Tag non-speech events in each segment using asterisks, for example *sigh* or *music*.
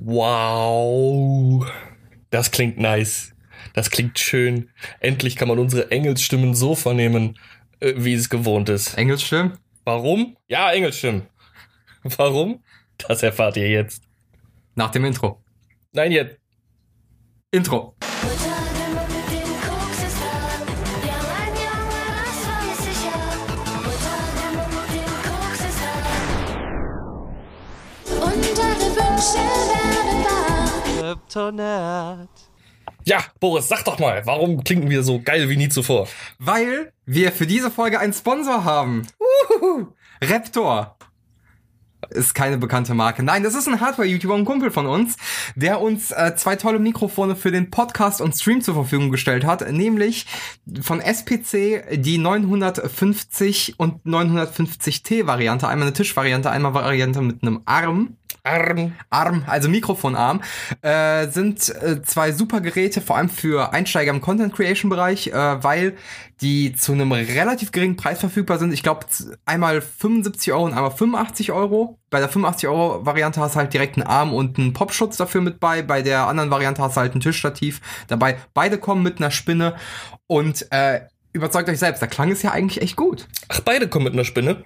Wow. Das klingt nice. Das klingt schön. Endlich kann man unsere Engelsstimmen so vernehmen, äh, wie es gewohnt ist. Engelsstimmen? Warum? Ja, Engelsstimmen. Warum? Das erfahrt ihr jetzt. Nach dem Intro. Nein, jetzt. Intro. Kryptonat. Ja, Boris, sag doch mal, warum klingen wir so geil wie nie zuvor? Weil wir für diese Folge einen Sponsor haben. Uhuhu. Raptor. Ist keine bekannte Marke. Nein, das ist ein Hardware-YouTuber, ein Kumpel von uns, der uns äh, zwei tolle Mikrofone für den Podcast und Stream zur Verfügung gestellt hat, nämlich von SPC die 950 und 950T Variante, einmal eine Tischvariante, einmal Variante mit einem Arm. Arm. Arm, also Mikrofonarm, äh, sind äh, zwei super Geräte, vor allem für Einsteiger im Content Creation Bereich, äh, weil die zu einem relativ geringen Preis verfügbar sind. Ich glaube, einmal 75 Euro und einmal 85 Euro. Bei der 85 Euro Variante hast du halt direkt einen Arm und einen Popschutz dafür mit bei. Bei der anderen Variante hast du halt ein Tischstativ dabei. Beide kommen mit einer Spinne und äh, überzeugt euch selbst. Der Klang ist ja eigentlich echt gut. Ach, beide kommen mit einer Spinne.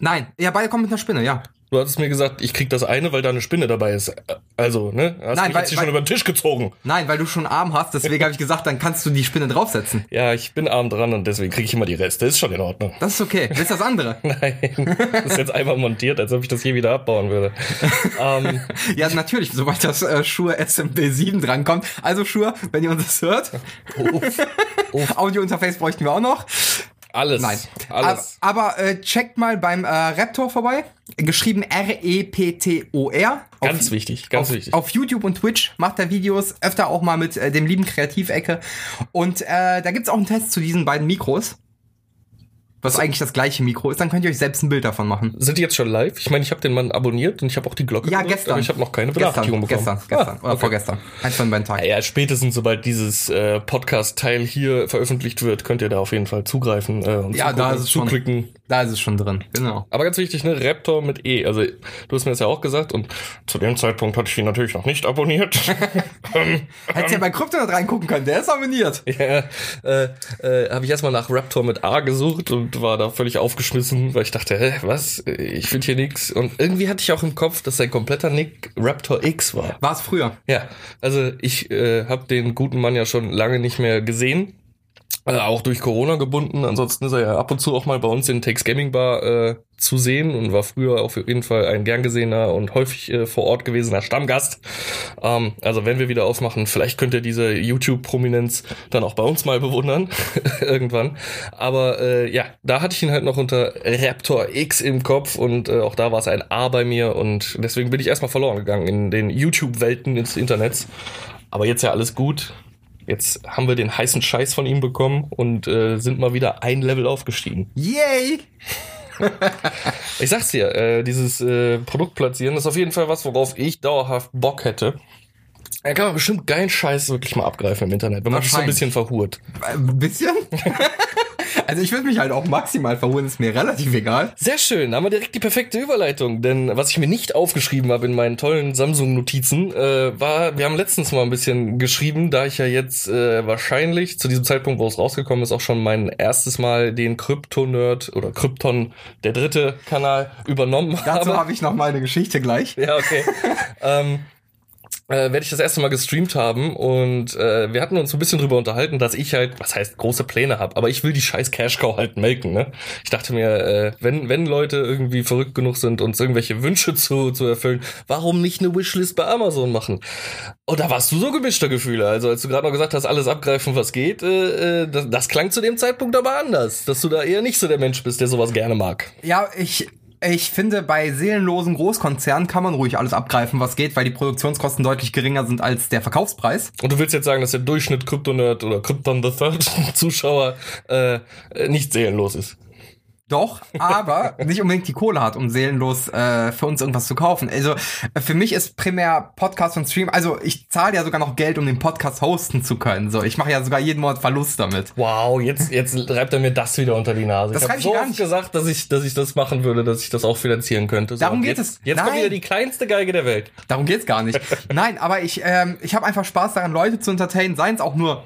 Nein, ja, beide kommen mit einer Spinne, ja. Du hattest mir gesagt, ich krieg das eine, weil da eine Spinne dabei ist. Also, ne? Hast Nein, mich weil- jetzt hier weil- schon über den Tisch gezogen. Nein, weil du schon Arm hast, deswegen habe ich gesagt, dann kannst du die Spinne draufsetzen. Ja, ich bin arm dran und deswegen kriege ich immer die Reste. Ist schon in Ordnung. Das ist okay. Willst du das andere? *laughs* Nein, das ist jetzt einmal montiert, als ob ich das hier wieder abbauen würde. ähm, *laughs* Ja, natürlich, sobald das äh, Shure SMB7 drankommt. Also Shure, wenn ihr uns das hört. *laughs* Audio-Interface bräuchten wir auch noch. Alles. Nein. Alles. Aber, aber äh, checkt mal beim äh, Raptor vorbei. Geschrieben R-E-P-T-O-R. Ganz Auf- wichtig, ganz auf, wichtig. Auf YouTube und Twitch macht er Videos, öfter auch mal mit äh, dem lieben Kreativecke. Und äh, da gibt's auch einen Test zu diesen beiden Mikros. Was eigentlich das gleiche Mikro ist, dann könnt ihr euch selbst ein Bild davon machen. Sind die jetzt schon live? Ich meine, ich habe den Mann abonniert und ich habe auch die Glocke Ja, gedrückt, gestern. aber ich habe noch keine gestern, Benachrichtigung bekommen. Gestern, gestern Ah, oder okay. vorgestern. Eins von beiden Tagen. Ja, spätestens sobald dieses äh, Podcast-Teil hier veröffentlicht wird, könnt ihr da auf jeden Fall zugreifen äh, und Ja, da ist es schon. zuklicken. Da ist es schon drin. Genau. Aber ganz wichtig, ne, Raptor mit E. Also, du hast mir das ja auch gesagt und zu dem Zeitpunkt hatte ich ihn natürlich noch nicht abonniert. *laughs* Hättest ja bei Kryptonet reingucken können, der ist abonniert. ja, äh, äh, habe ich erstmal nach Raptor mit A gesucht und war da völlig aufgeschmissen, weil ich dachte, hä, was? Ich finde hier nix. Und irgendwie hatte ich auch im Kopf, dass sein kompletter Nick Raptor X war. War es früher. Ja, also ich äh, habe den guten Mann ja schon lange nicht mehr gesehen. Äh, auch durch Corona gebunden. Ansonsten ist er ja ab und zu auch mal bei uns in Takes Gaming Bar äh, zu sehen und war früher auf jeden Fall ein gern gesehener und häufig äh, vor Ort gewesener Stammgast. Ähm, also wenn wir wieder aufmachen, vielleicht könnt ihr diese YouTube-Prominenz dann auch bei uns mal bewundern. *laughs* Irgendwann. Aber äh, ja, da hatte ich ihn halt noch unter Raptor X im Kopf und äh, auch da war es ein A bei mir und deswegen bin ich erstmal verloren gegangen in den YouTube-Welten des Internets. Aber jetzt ja alles gut. Jetzt haben wir den heißen Scheiß von ihm bekommen und äh, sind mal wieder ein Level aufgestiegen. Yay! *laughs* Ich sag's dir, äh, dieses äh, Produkt platzieren ist auf jeden Fall was, worauf ich dauerhaft Bock hätte. Da kann man bestimmt geilen Scheiß wirklich mal abgreifen im Internet, wenn man sich so ein bisschen verhurt. Ein bisschen? *laughs* also ich würde mich halt auch maximal verholen, ist mir relativ egal. Sehr schön, da haben wir direkt die perfekte Überleitung. Denn was ich mir nicht aufgeschrieben habe in meinen tollen Samsung-Notizen, äh, war, wir haben letztens mal ein bisschen geschrieben, da ich ja jetzt äh, wahrscheinlich zu diesem Zeitpunkt, wo es rausgekommen ist, auch schon mein erstes Mal den Krypto-Nerd oder Krypton, der dritte Kanal, übernommen Dazu habe. habe ich noch mal eine Geschichte gleich. Ja, okay. *laughs* ähm, äh, werde ich das erste Mal gestreamt haben und äh, wir hatten uns ein bisschen drüber unterhalten, dass ich halt, was heißt große Pläne habe, aber ich will die scheiß Cash Cow halt melken, ne? Ich dachte mir, äh, wenn wenn Leute irgendwie verrückt genug sind, uns irgendwelche Wünsche zu zu erfüllen, warum nicht eine Wishlist bei Amazon machen? Und da warst du so gemischter Gefühle, also als du gerade noch gesagt hast, alles abgreifen, was geht, äh, äh, das, das klang zu dem Zeitpunkt aber anders, dass du da eher nicht so der Mensch bist, der sowas gerne mag. Ja, ich, ich finde, bei seelenlosen Großkonzernen kann man ruhig alles abgreifen, was geht, weil die Produktionskosten deutlich geringer sind als der Verkaufspreis. Und du willst jetzt sagen, dass der Durchschnitt Kryptonerd oder Krypton the Third *laughs* Zuschauer äh, nicht seelenlos ist. Doch, aber nicht unbedingt die Kohle hat, um seelenlos äh, für uns irgendwas zu kaufen. Also äh, für mich ist primär Podcast und Stream, also ich zahle ja sogar noch Geld, um den Podcast hosten zu können. So, ich mache ja sogar jeden Monat Verlust damit. Wow, jetzt, jetzt reibt er mir das wieder unter die Nase. Das ich habe ich so gar nicht. gesagt, dass ich, dass ich das machen würde, dass ich das auch finanzieren könnte. So, Darum geht jetzt, es. Jetzt kommt Nein. wieder die kleinste Geige der Welt. Darum geht's gar nicht. *laughs* Nein, aber ich, ähm, ich habe einfach Spaß daran, Leute zu entertainen, seien es auch nur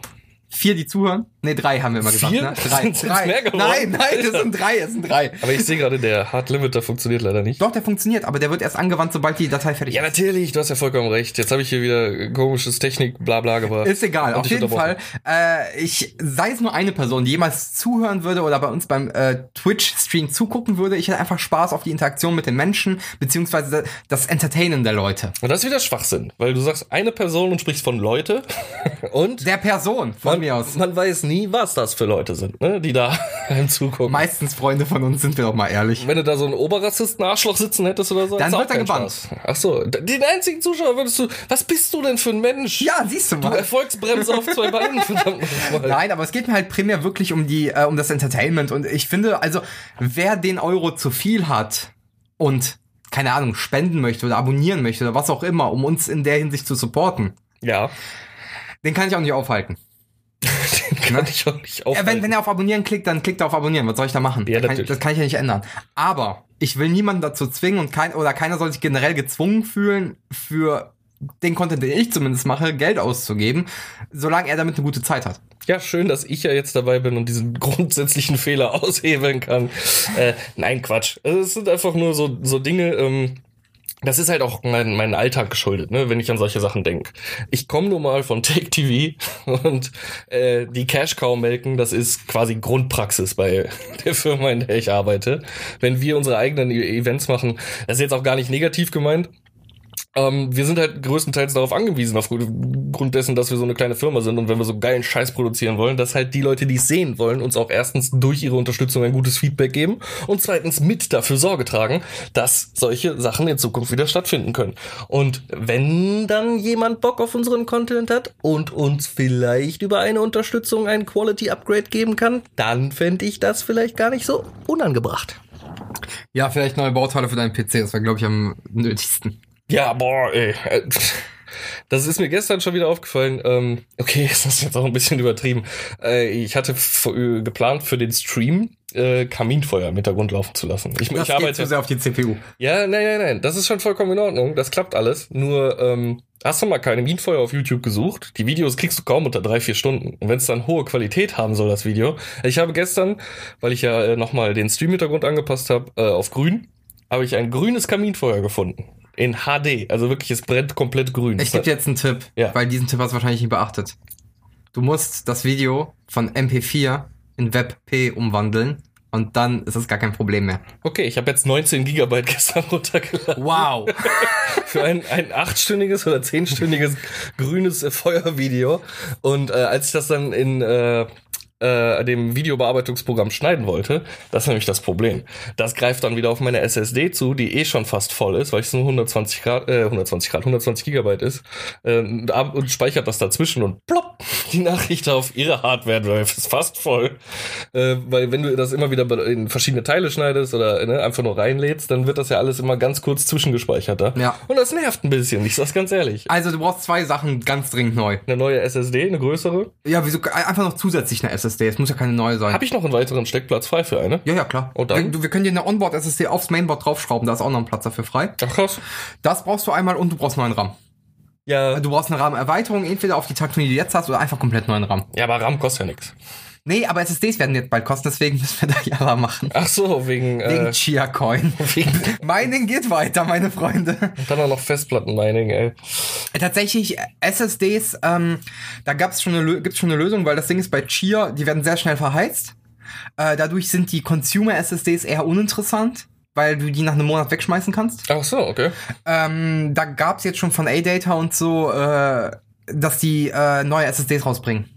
vier, die zuhören. Nee, drei haben wir immer gesagt, Vier? ne? Drei. Sind's drei. mehr geworden? Nein, nein, es sind drei, es sind drei. Aber ich sehe gerade, der Hard Limiter funktioniert leider nicht. Doch, der funktioniert, aber der wird erst angewandt, sobald die Datei fertig Ja, ist. natürlich, du hast ja vollkommen recht. Jetzt habe ich hier wieder komisches Technik, bla bla gebracht. Ist egal, auf jeden Fall. Äh, ich, sei es nur eine Person, die jemals zuhören würde oder bei uns beim äh, Twitch-Stream zugucken würde, ich hätte einfach Spaß auf die Interaktion mit den Menschen, beziehungsweise das Entertainen der Leute. Und das ist wieder Schwachsinn, weil du sagst eine Person und sprichst von Leute *laughs* und Der Person, von man, mir aus. man weiß nie, was das für Leute sind, ne, die da *laughs* zugucken. Meistens Freunde von uns, sind wir doch mal ehrlich. Wenn du da so einen Oberrassisten-Arschloch sitzen hättest oder so, Dann du wird auch er gebannt. Spaß. Ach so, den einzigen Zuschauer würdest du, was bist du denn für ein Mensch? Ja, siehst du Du mal. Erfolgsbremse auf zwei Beinen, *laughs* verdammt nochmal. Nein, aber es geht mir halt primär wirklich um die, äh, um das Entertainment und ich finde, also wer den Euro zu viel hat und keine Ahnung spenden möchte oder abonnieren möchte oder was auch immer, um uns in der Hinsicht zu supporten, Ja, den kann ich auch nicht aufhalten. Den *laughs* kann ich auch nicht Ja, aufhalten. wenn, wenn er auf Abonnieren klickt, dann klickt er auf Abonnieren. Was soll ich da machen? Ja, das, kann, das kann ich ja nicht ändern. Aber ich will niemanden dazu zwingen und kein oder keiner soll sich generell gezwungen fühlen, für den Content, den ich zumindest mache, Geld auszugeben, solange er damit eine gute Zeit hat. Ja, schön, dass ich ja jetzt dabei bin und diesen *laughs* grundsätzlichen Fehler aushebeln kann. Äh, nein, Quatsch. Also, es sind einfach nur so, so Dinge, ähm, das ist halt auch mein, mein Alltag geschuldet, ne, wenn ich an solche Sachen denke. Ich komme nur mal von *laughs* Take TV und äh, die Cash Cow melken, das ist quasi Grundpraxis bei *laughs* der Firma, in der ich arbeite. Wenn wir unsere eigenen E- Events machen, das ist jetzt auch gar nicht negativ gemeint, ähm, wir sind halt größtenteils darauf angewiesen, aufgrund dessen, dass wir so eine kleine Firma sind und wenn wir so geilen Scheiß produzieren wollen, dass halt die Leute, die es sehen wollen, uns auch erstens durch ihre Unterstützung ein gutes Feedback geben und zweitens mit dafür Sorge tragen, dass solche Sachen in Zukunft wieder stattfinden können. Und wenn dann jemand Bock auf unseren Content hat und uns vielleicht über eine Unterstützung ein Quality Upgrade geben kann, dann fände ich das vielleicht gar nicht so unangebracht. Ja, vielleicht neue Bauteile für deinen PC, das wäre, glaube ich, am nötigsten. Ja, boah, ey. Äh, Das ist mir gestern schon wieder aufgefallen. Ähm, okay, *laughs* das ist jetzt auch ein bisschen übertrieben. Äh, ich hatte äh, geplant für den Stream äh, Kaminfeuer im Hintergrund laufen zu lassen. Ich, Das ich geht arbeite. zu sehr auf die CPU. Ja, nein, nein, nein. Das ist schon vollkommen in Ordnung. Das klappt alles. Nur, ähm, hast du mal keine Kaminfeuer auf YouTube gesucht? Die Videos kriegst du kaum unter drei, vier Stunden. Und wenn es dann hohe Qualität haben soll, das Video. Ich habe gestern, weil ich ja äh, nochmal den Stream-Hintergrund angepasst habe, äh, auf grün, habe ich ein grünes Kaminfeuer gefunden. In HD. Also wirklich, es brennt komplett grün. Ich gebe dir jetzt einen Tipp, Ja. weil diesen Tipp hast du wahrscheinlich nicht beachtet. Du musst das Video von MP4 in WebP umwandeln und dann ist es gar kein Problem mehr. Okay, ich habe jetzt 19 Gigabyte *laughs* gestern runtergeladen. Wow. *laughs* für ein, ein achtstündiges oder zehnstündiges grünes Feuervideo. Und äh, als ich das dann in äh, äh, dem Videobearbeitungsprogramm schneiden wollte, das ist nämlich das Problem. Das greift dann wieder auf meine SSD zu, die eh schon fast voll ist, weil es nur 120 Grad, äh, 120 Grad, 120 Gigabyte ist, äh, und speichert das dazwischen und plopp, *laughs* die Nachricht auf ihre Hardware-Drive ist fast voll. Äh, weil wenn du das immer wieder in verschiedene Teile schneidest oder ne, einfach nur reinlädst, dann wird das ja alles immer ganz kurz zwischengespeichert. Da. Ja. Und das nervt ein bisschen, ich sag's ganz ehrlich. Also du brauchst zwei Sachen ganz dringend neu. Eine neue SSD, eine größere. Ja, wieso einfach noch zusätzlich eine SSD? Es muss ja keine neue sein. Habe ich noch einen weiteren Steckplatz frei für eine? ja, ja, klar. Und dann? Wir, wir können dir eine Onboard-SSD aufs Mainboard draufschrauben, da ist auch noch ein Platz dafür frei. Ach krass. Das brauchst du einmal und du brauchst neuen RAM. Ja, Du brauchst eine RAM-Erweiterung, entweder auf die Taktung, die du jetzt hast, oder einfach komplett neuen RAM. ja, aber RAM kostet ja nichts. Nee, aber SSDs werden jetzt bald kosten, deswegen müssen wir da Java machen. Ach so, wegen, Wegen äh, Chia Coin. wegen *laughs* Mining geht weiter, meine Freunde. dann auch noch Festplattenmining, ey. Tatsächlich, SSDs, ähm, da gab's schon eine, gibt's schon eine Lösung, weil das Ding ist bei Chia, die werden sehr schnell verheizt. Äh, dadurch sind die Consumer-SSDs eher uninteressant, weil du die nach einem Monat wegschmeißen kannst. Ach so, okay. Ähm, da gab's jetzt schon von A-Data und so, äh, dass die äh, neue SSDs rausbringen.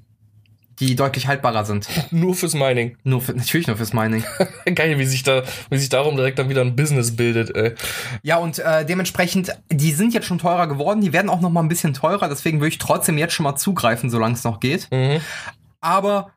Die deutlich haltbarer sind. Nur fürs Mining. Nur für, natürlich nur fürs Mining. *laughs* Geil, wie sich da, wie sich darum direkt dann wieder ein Business bildet, ey. Ja, und äh, dementsprechend, die sind jetzt schon teurer geworden, die werden auch noch mal ein bisschen teurer, deswegen würde ich trotzdem jetzt schon mal zugreifen, solange es noch geht. Mhm. Aber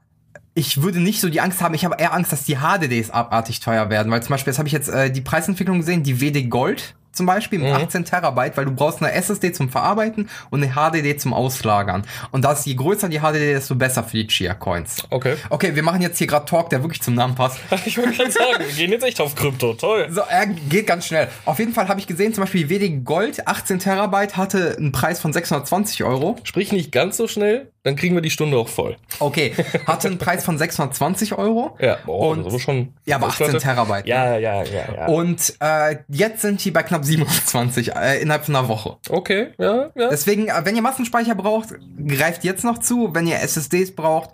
ich würde nicht so die Angst haben, ich habe eher Angst, dass die HDDs abartig teuer werden, weil zum Beispiel, jetzt habe ich jetzt äh, die Preisentwicklung gesehen, die WD Gold zum Beispiel mit Mhm. 18 Terabyte, weil du brauchst eine SSD zum Verarbeiten und eine HDD zum Auslagern. Und das, je größer die HDD, desto besser für die Chia Coins. Okay. Okay, wir machen jetzt hier gerade Talk, der wirklich zum Namen passt. *laughs* Ich wollte gerade sagen, wir gehen jetzt echt auf Krypto. Toll. So, er geht ganz schnell. Auf jeden Fall habe ich gesehen, zum Beispiel WD Gold 18 Terabyte hatte einen Preis von 620 Euro. Sprich nicht ganz so schnell, dann kriegen wir die Stunde auch voll. Okay, hatte einen *laughs* Preis von 620 Euro. Ja, oh, Und- das ist schon. Ja, aber 18 Festplatte. Terabyte. ne? Ja, ja, ja, ja. Und äh, jetzt sind die bei knapp 27 äh, innerhalb von einer Woche. Okay, ja, ja. Deswegen, äh, wenn ihr Massenspeicher braucht, greift jetzt noch zu. Wenn ihr SSDs braucht,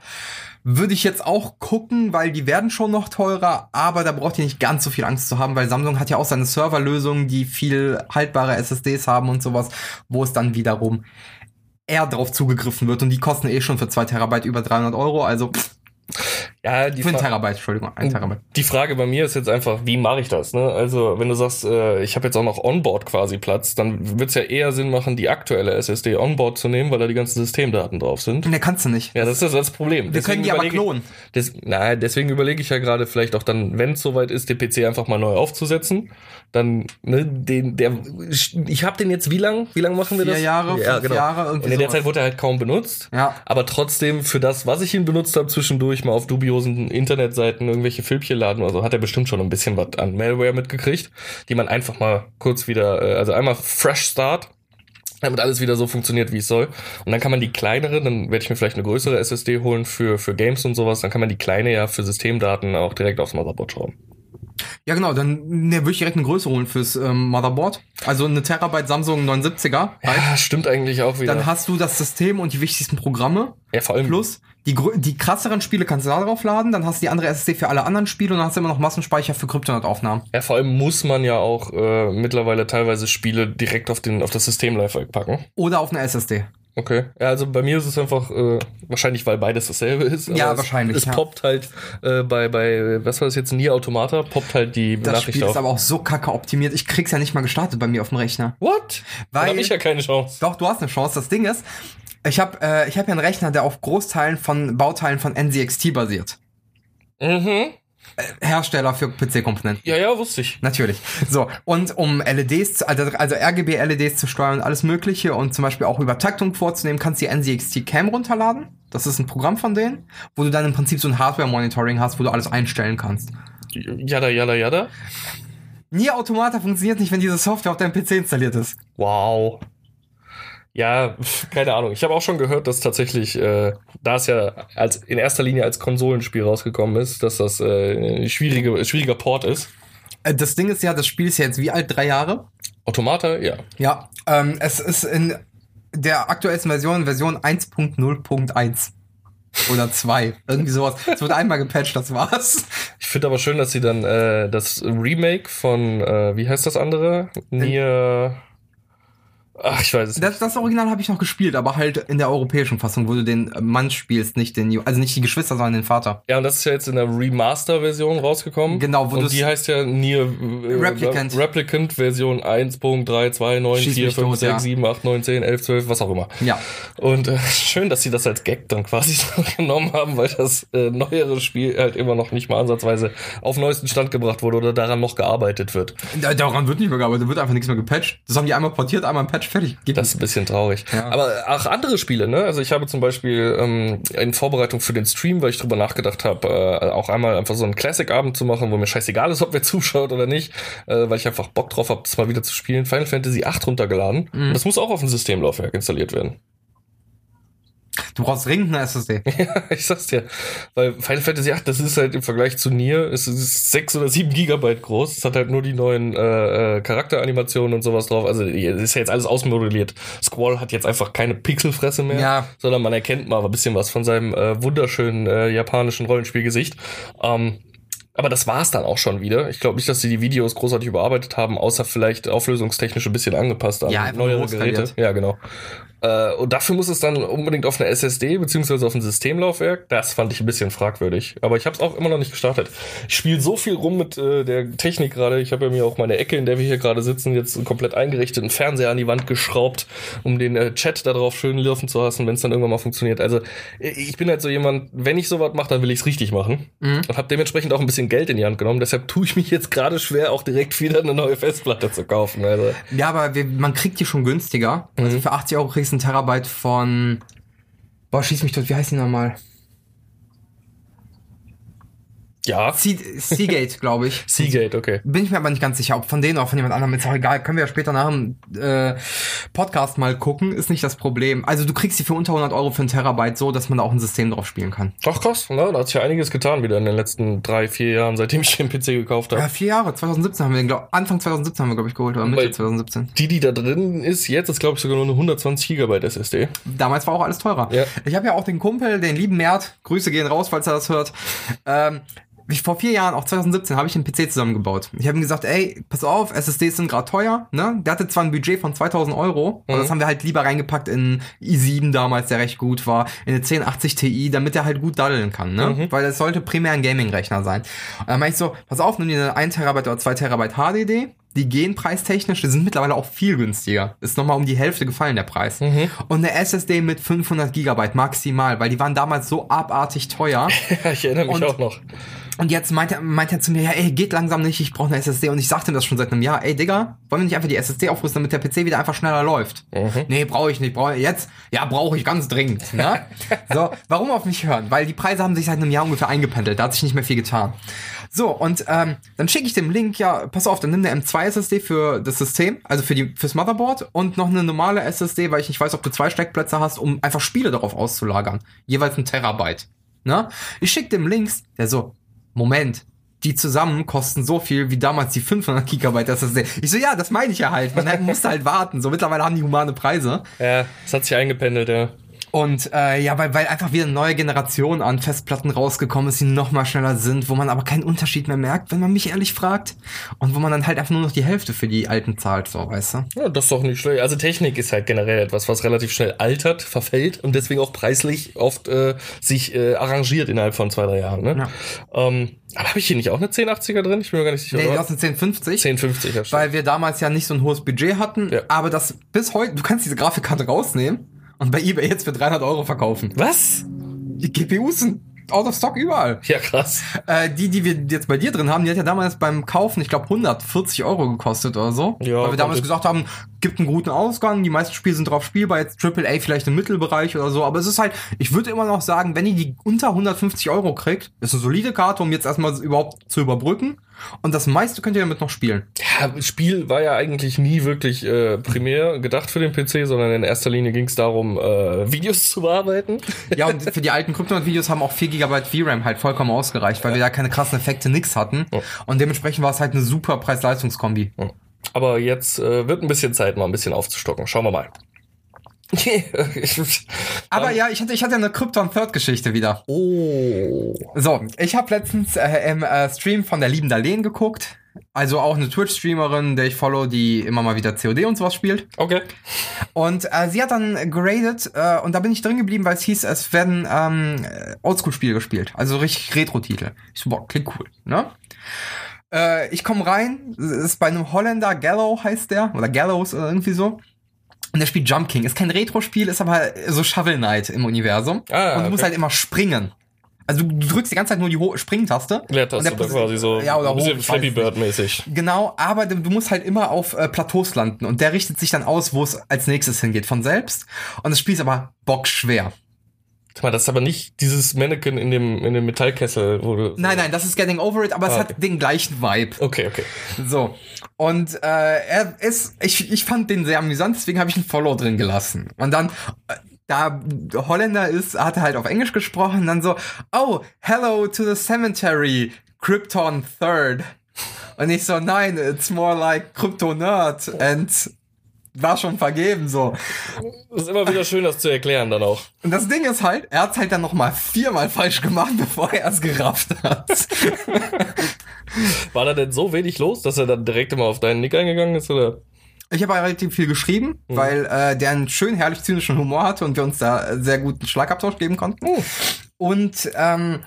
würde ich jetzt auch gucken, weil die werden schon noch teurer, aber da braucht ihr nicht ganz so viel Angst zu haben, weil Samsung hat ja auch seine Serverlösungen, die viel haltbare SSDs haben und sowas, wo es dann wiederum eher drauf zugegriffen wird und die kosten eh schon für 2 Terabyte über 300 Euro, also pff, ja, die für ein Fra- Terabyte, Entschuldigung, ein Terabyte. Die Frage bei mir ist jetzt einfach, wie mache ich das? Ne? Also, wenn du sagst, äh, ich habe jetzt auch noch Onboard quasi Platz, dann wird's ja eher Sinn machen, die aktuelle SSD Onboard zu nehmen, weil da die ganzen Systemdaten drauf sind. Ne, kannst du nicht. Ja, das ist das Problem. Wir können die aber klonen. Des, nein, deswegen überlege ich ja gerade vielleicht auch dann, wenn es soweit ist, den PC einfach mal neu aufzusetzen. Dann, ne, den, der, ich habe den jetzt wie lang? Wie lang machen wir Vier das? Jahre, ja, fünf genau. Jahre, Und irgendwie in der sowas. Zeit wurde er halt kaum benutzt. Ja. Aber trotzdem für das, was ich ihn benutzt habe, zwischendurch mal auf dubiosen Internetseiten irgendwelche Filmchen laden, also hat er bestimmt schon ein bisschen was an Malware mitgekriegt, die man einfach mal kurz wieder, äh, also einmal Fresh Start, damit alles wieder so funktioniert, wie es soll. Und dann kann man die kleinere, dann werde ich mir vielleicht eine größere SSD holen für, für Games und sowas, dann kann man die kleine ja für Systemdaten auch direkt aufs Motherboard schrauben. Ja, genau, dann ne, würde ich direkt eine Größe holen fürs ähm, Motherboard. Also eine Terabyte Samsung 79er. Ja, stimmt eigentlich auch wieder. Dann hast du das System und die wichtigsten Programme. ja, vor allem Plus, die, die krasseren Spiele kannst du da drauf laden. Dann hast du die andere SSD für alle anderen Spiele und dann hast du immer noch Massenspeicher für Kryptonaut-Aufnahmen. Ja, vor allem muss man ja auch äh, mittlerweile teilweise Spiele direkt auf, den, auf das Systemlaufwerk packen. Oder auf eine SSD. Okay. Ja, also bei mir ist es einfach, äh, wahrscheinlich, weil beides dasselbe ist. Ja, aber wahrscheinlich, Es, es ja. poppt halt äh, bei, bei, was war das jetzt, Nier Automata, poppt halt die Das Nachricht Spiel auf. ist aber auch so kacke optimiert. Ich krieg's ja nicht mal gestartet bei mir auf dem Rechner. What? Weil- Dann hab ich ja keine Chance. Doch, du hast eine Chance. Das Ding ist, ich habe äh, ich hab ja einen Rechner, der auf Großteilen von Bauteilen von NZXT basiert. Mhm. Hersteller für PC-Komponenten. Ja, ja, wusste ich. Natürlich. So, und um LEDs, also, also RGB-LEDs zu steuern und alles Mögliche und zum Beispiel auch Übertaktung vorzunehmen, kannst du die NZXT Cam runterladen. Das ist ein Programm von denen, wo du dann im Prinzip so ein Hardware-Monitoring hast, wo du alles einstellen kannst. Jada, jada, jada. Nier Automata funktioniert nicht, wenn diese Software auf deinem PC installiert ist. Wow. Ja, keine Ahnung. Ich habe auch schon gehört, dass tatsächlich, äh, da es ja als in erster Linie als Konsolenspiel rausgekommen ist, dass das äh, ein schwierige, schwieriger Port ist. Äh, Das Ding ist ja, das Spiel ist ja jetzt wie alt? Drei Jahre? Automata, ja. Ja, ähm, es ist in der aktuellsten Version, Version 1.0.1. Oder 2. *laughs* Irgendwie sowas. Es wird einmal gepatcht, das war's. Ich finde aber schön, dass sie dann äh, das Remake von, äh, wie heißt das andere? Nier. Ach, ich weiß es nicht. Das, das Original habe ich noch gespielt, aber halt in der europäischen Fassung, wo du den Mann spielst, nicht den, also nicht die Geschwister, sondern den Vater. Ja, und das ist ja jetzt in der Remaster-Version rausgekommen. Genau, wo Und du's- die heißt ja Nier äh, Replicant. Replicant Version 1.329, Schieß 4, mich 5, tot, 6, ja. 7, 8, 9, 10, 11, 12, was auch immer. Ja. Und äh, *laughs* schön, dass sie das als Gag dann quasi *laughs* genommen haben, weil das äh, neuere Spiel halt immer noch nicht mal ansatzweise auf neuesten Stand gebracht wurde oder daran noch gearbeitet wird. Da- Daran wird nicht mehr gearbeitet, da wird einfach nichts mehr gepatcht. Das haben die einmal portiert, einmal ein Patch, fertig. Geht Das ist ein bisschen traurig. Ja. Aber auch andere Spiele, ne? Also ich habe zum Beispiel ähm, in Vorbereitung für den Stream, weil ich drüber nachgedacht habe, äh, auch einmal einfach so einen Classic-Abend zu machen, wo mir scheißegal ist, ob wer *laughs* zuschaut oder nicht, äh, weil ich einfach Bock drauf habe, das mal wieder zu spielen. Final Fantasy 8 runtergeladen. Mhm. Und das muss auch auf dem Systemlaufwerk installiert werden. Du brauchst dringend eine SSD. *laughs* Ja, ich sag's dir. Weil Final Fantasy 8, das ist halt im Vergleich zu Nier, es ist sechs oder sieben Gigabyte groß. Es hat halt nur die neuen äh, äh, Charakteranimationen und sowas drauf. Also es ist ja jetzt alles ausmodelliert. Squall hat jetzt einfach keine Pixelfresse mehr, Ja. sondern man erkennt mal ein bisschen was von seinem äh, wunderschönen äh, japanischen Rollenspielgesicht. Ähm, aber das war's dann auch schon wieder. Ich glaube nicht, dass sie die Videos großartig überarbeitet haben, außer vielleicht auflösungstechnisch ein bisschen angepasst an Ja, neuere. Geräte. Ja, genau. Äh, und dafür muss es dann unbedingt auf eine SSD beziehungsweise auf ein Systemlaufwerk. Das fand ich ein bisschen fragwürdig. Aber ich habe es auch immer noch nicht gestartet. Ich spiele so viel rum mit äh, der Technik gerade. Ich habe ja mir auch meine Ecke, in der wir hier gerade sitzen, jetzt komplett eingerichtet, einen Fernseher an die Wand geschraubt, um den äh, Chat da drauf schön laufen zu lassen, wenn es dann irgendwann mal funktioniert. Also äh, ich bin halt so jemand, wenn ich sowas mache, dann will ich es richtig machen. Mhm. Und habe dementsprechend auch ein bisschen Geld in die Hand genommen. Deshalb tue ich mich jetzt gerade schwer, auch direkt wieder eine neue Festplatte zu kaufen. Also Ja, aber wir, man kriegt die schon günstiger. Mhm. Also für 80 Euro kriegst du ein Terabyte von. Boah, schieß mich tot, wie heißt die nochmal? Ja, Sea- Seagate, *laughs* glaube ich. Seagate, okay. Bin ich mir aber nicht ganz sicher, ob von denen oder von jemand anderem. Ist auch egal. Können wir ja später nach dem äh, Podcast mal gucken. Ist nicht das Problem. Also du kriegst sie für unter 100 Euro für ein Terabyte so, dass man da auch ein System drauf spielen kann. Ach krass, ne? da hat sich ja einiges getan wieder in den letzten drei, vier Jahren, seitdem ich den PC gekauft habe. Ja, vier Jahre. 2017 haben wir den, glaub, Anfang 2017 haben wir, glaube ich, geholt. Oder Mitte Weil- 2017. Die, die da drin ist, jetzt ist glaube ich sogar nur eine 120 Gigabyte SSD. Damals war auch alles teurer. Ja. Ich habe ja auch den Kumpel, den lieben Mert, Grüße gehen raus, falls er das hört. Ähm, ich, vor vier Jahren, auch 2017, habe ich einen PC zusammengebaut. Ich habe ihm gesagt, ey, pass auf, SSDs sind gerade teuer. Ne? Der hatte zwar ein Budget von 2000 Euro, aber Mhm. das haben wir halt lieber reingepackt in i7 damals, der recht gut war, in eine 1080 Ti, damit er halt gut daddeln kann. Ne? Mhm. Weil das sollte primär ein Gaming-Rechner sein. Und dann meinte ich so, pass auf, nimm dir eine 1 Terabyte oder 2 Terabyte HDD. Die gehen preistechnisch, die sind mittlerweile auch viel günstiger. Ist nochmal um die Hälfte gefallen, der Preis. Mhm. Und eine SSD mit 500 Gigabyte maximal, weil die waren damals so abartig teuer. *laughs* Ich erinnere mich Und- auch noch. Und jetzt meint er, meint er zu mir, ja, ey, geht langsam nicht, ich brauche eine SSD. Und ich sagte ihm das schon seit einem Jahr, ey, Digga, wollen wir nicht einfach die SSD aufrüsten, damit der PC wieder einfach schneller läuft? Mhm. Nee, brauche ich nicht, brauche jetzt, ja, brauche ich ganz dringend. Ne? *laughs* so, warum auf mich hören? Weil die Preise haben sich seit einem Jahr ungefähr eingependelt, da hat sich nicht mehr viel getan. So, und ähm, dann schicke ich dem Link, ja, pass auf, dann nimm eine M2 SSD für das System, also für die fürs Motherboard und noch eine normale SSD, weil ich nicht weiß, ob du zwei Steckplätze hast, um einfach Spiele darauf auszulagern. Jeweils ein Terabyte. Ne? Ich schicke dem Links, der so, Moment, die zusammen kosten so viel wie damals die 500 Gigabyte SSD. Ich so, ja, das meine ich ja halt. Man musste halt warten. So, mittlerweile haben die humane Preise. Ja, es hat sich eingependelt, ja. Und äh, ja, weil, weil einfach wieder eine neue Generation an Festplatten rausgekommen ist, die noch mal schneller sind, wo man aber keinen Unterschied mehr merkt, wenn man mich ehrlich fragt. Und wo man dann halt einfach nur noch die Hälfte für die alten zahlt, so, weißt du? Ja, das ist doch nicht schlecht. Also Technik ist halt generell etwas, was relativ schnell altert, verfällt und deswegen auch preislich oft äh, sich äh, arrangiert innerhalb von zwei, drei Jahren. Ne? Ähm, aber habe ich hier nicht auch eine 1080er drin? Ich bin mir gar nicht sicher. Nee, du hast eine 1050. 1050 ja, stimmt. weil wir damals ja nicht so ein hohes Budget hatten, Ja. aber das bis heute, du kannst diese Grafikkarte rausnehmen und bei eBay jetzt für 300 Euro verkaufen. Was? Die GPUs sind out of stock überall. Ja, krass. Äh, die, die wir jetzt bei dir drin haben, die hat ja damals beim Kaufen, ich glaube, 140 Euro gekostet oder so. Ja, weil wir damals gesagt haben, gibt einen guten Ausgang, die meisten Spiele sind drauf spielbar, jetzt AAA vielleicht im Mittelbereich oder so. Aber es ist halt, ich würde immer noch sagen, wenn ihr die unter 150 Euro kriegt, ist eine solide Karte, um jetzt erstmal überhaupt zu überbrücken. Und das meiste könnt ihr damit noch spielen. Ja, das Spiel war ja eigentlich nie wirklich äh, primär gedacht für den PC, sondern in erster Linie ging es darum, äh, Videos zu bearbeiten. Ja, und für die alten Kryptonite-Videos haben auch 4 GB VRAM halt vollkommen ausgereicht, weil wir da keine krassen Effekte, nix hatten. Ja. Und dementsprechend war es halt eine super Preis-Leistungs-Kombi. Aber jetzt äh, wird ein bisschen Zeit, mal ein bisschen aufzustocken. Schauen wir mal. *laughs* Aber ja, ich hatte, ich hatte eine Krypton Third Geschichte wieder. oh. So, ich habe letztens äh, im äh, Stream von der lieben Darlene geguckt. Also auch eine Twitch-Streamerin, der ich follow, die immer mal wieder COD und sowas spielt. Okay. Und äh, sie hat dann geradet äh, und da bin ich drin geblieben, weil es hieß, es werden ähm, Oldschool-Spiele gespielt. Also richtig Retro-Titel. Ich so, boah, klingt cool, ne? Äh, ich komme rein, es ist bei einem Holländer, Gallow heißt der, oder Gallows oder irgendwie so. Und der spielt Jump King. Ist kein Retro-Spiel, ist aber so Shovel Knight im Universum. Ah, und du musst okay. halt immer springen. Also du, du drückst die ganze Zeit nur die Ho Springtaste. Leertaste Pos- quasi so Ja, oder ein bisschen hoch, Flappy. Bird mäßig. Genau, aber du du musst halt immer auf äh, Plateaus landen und der richtet sich dann aus, wo es als nächstes hingeht von selbst. Und das Spiel ist aber bockschwer. Guck mal, das ist aber nicht dieses Mannequin in dem, in dem Metallkessel, wo du. Nein, nein, das ist Getting Over It, aber es Ah, hat okay. den gleichen Vibe. Okay, okay. So. Und äh, er ist, ich, ich fand den sehr amüsant, deswegen habe ich einen Follow drin gelassen. Und dann, äh, da Holländer ist, hat er halt auf Englisch gesprochen, dann so, oh, hello to the cemetery, Krypton Third. Und ich so, nein, it's more like Crypto Nerd and war schon vergeben so. Es ist immer wieder schön, das zu erklären dann auch. Und das Ding ist halt, er hat's halt dann noch mal viermal falsch gemacht, *laughs* bevor er es gerafft hat. War da denn so wenig los, dass er dann direkt immer auf deinen Nick eingegangen ist, oder? Ich habe relativ viel geschrieben, Mhm. weil äh, der einen schön herrlich zynischen Humor hatte und wir uns da äh, sehr guten Schlagabtausch geben konnten. Oh. Und ähm,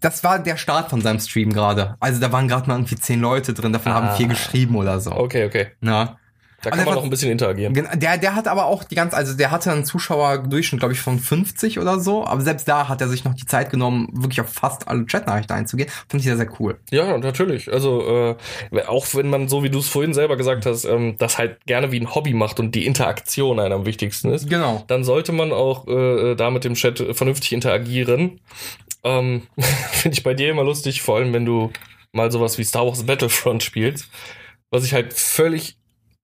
das war der Start von seinem Stream gerade. Also da waren gerade mal irgendwie zehn Leute drin, davon haben Ah. vier geschrieben oder so. Okay, okay. Ja. Da Und kann man noch ein bisschen interagieren. Der, der hat aber auch die ganze, also der hatte einen Zuschauerdurchschnitt, glaube ich, von 50 oder so. Aber selbst da hat er sich noch die Zeit genommen, wirklich auf fast alle Chatnachrichten einzugehen. Fand ich sehr, sehr cool. Ja, natürlich. Also äh, auch wenn man, so wie du es vorhin selber gesagt hast, ähm, das halt gerne wie ein Hobby macht und die Interaktion einer am wichtigsten ist, Genau. dann sollte man auch äh, da mit dem Chat vernünftig interagieren. Ähm, *laughs* Finde ich bei dir immer lustig, vor allem wenn du mal sowas wie Star Wars Battlefront spielst, was ich halt völlig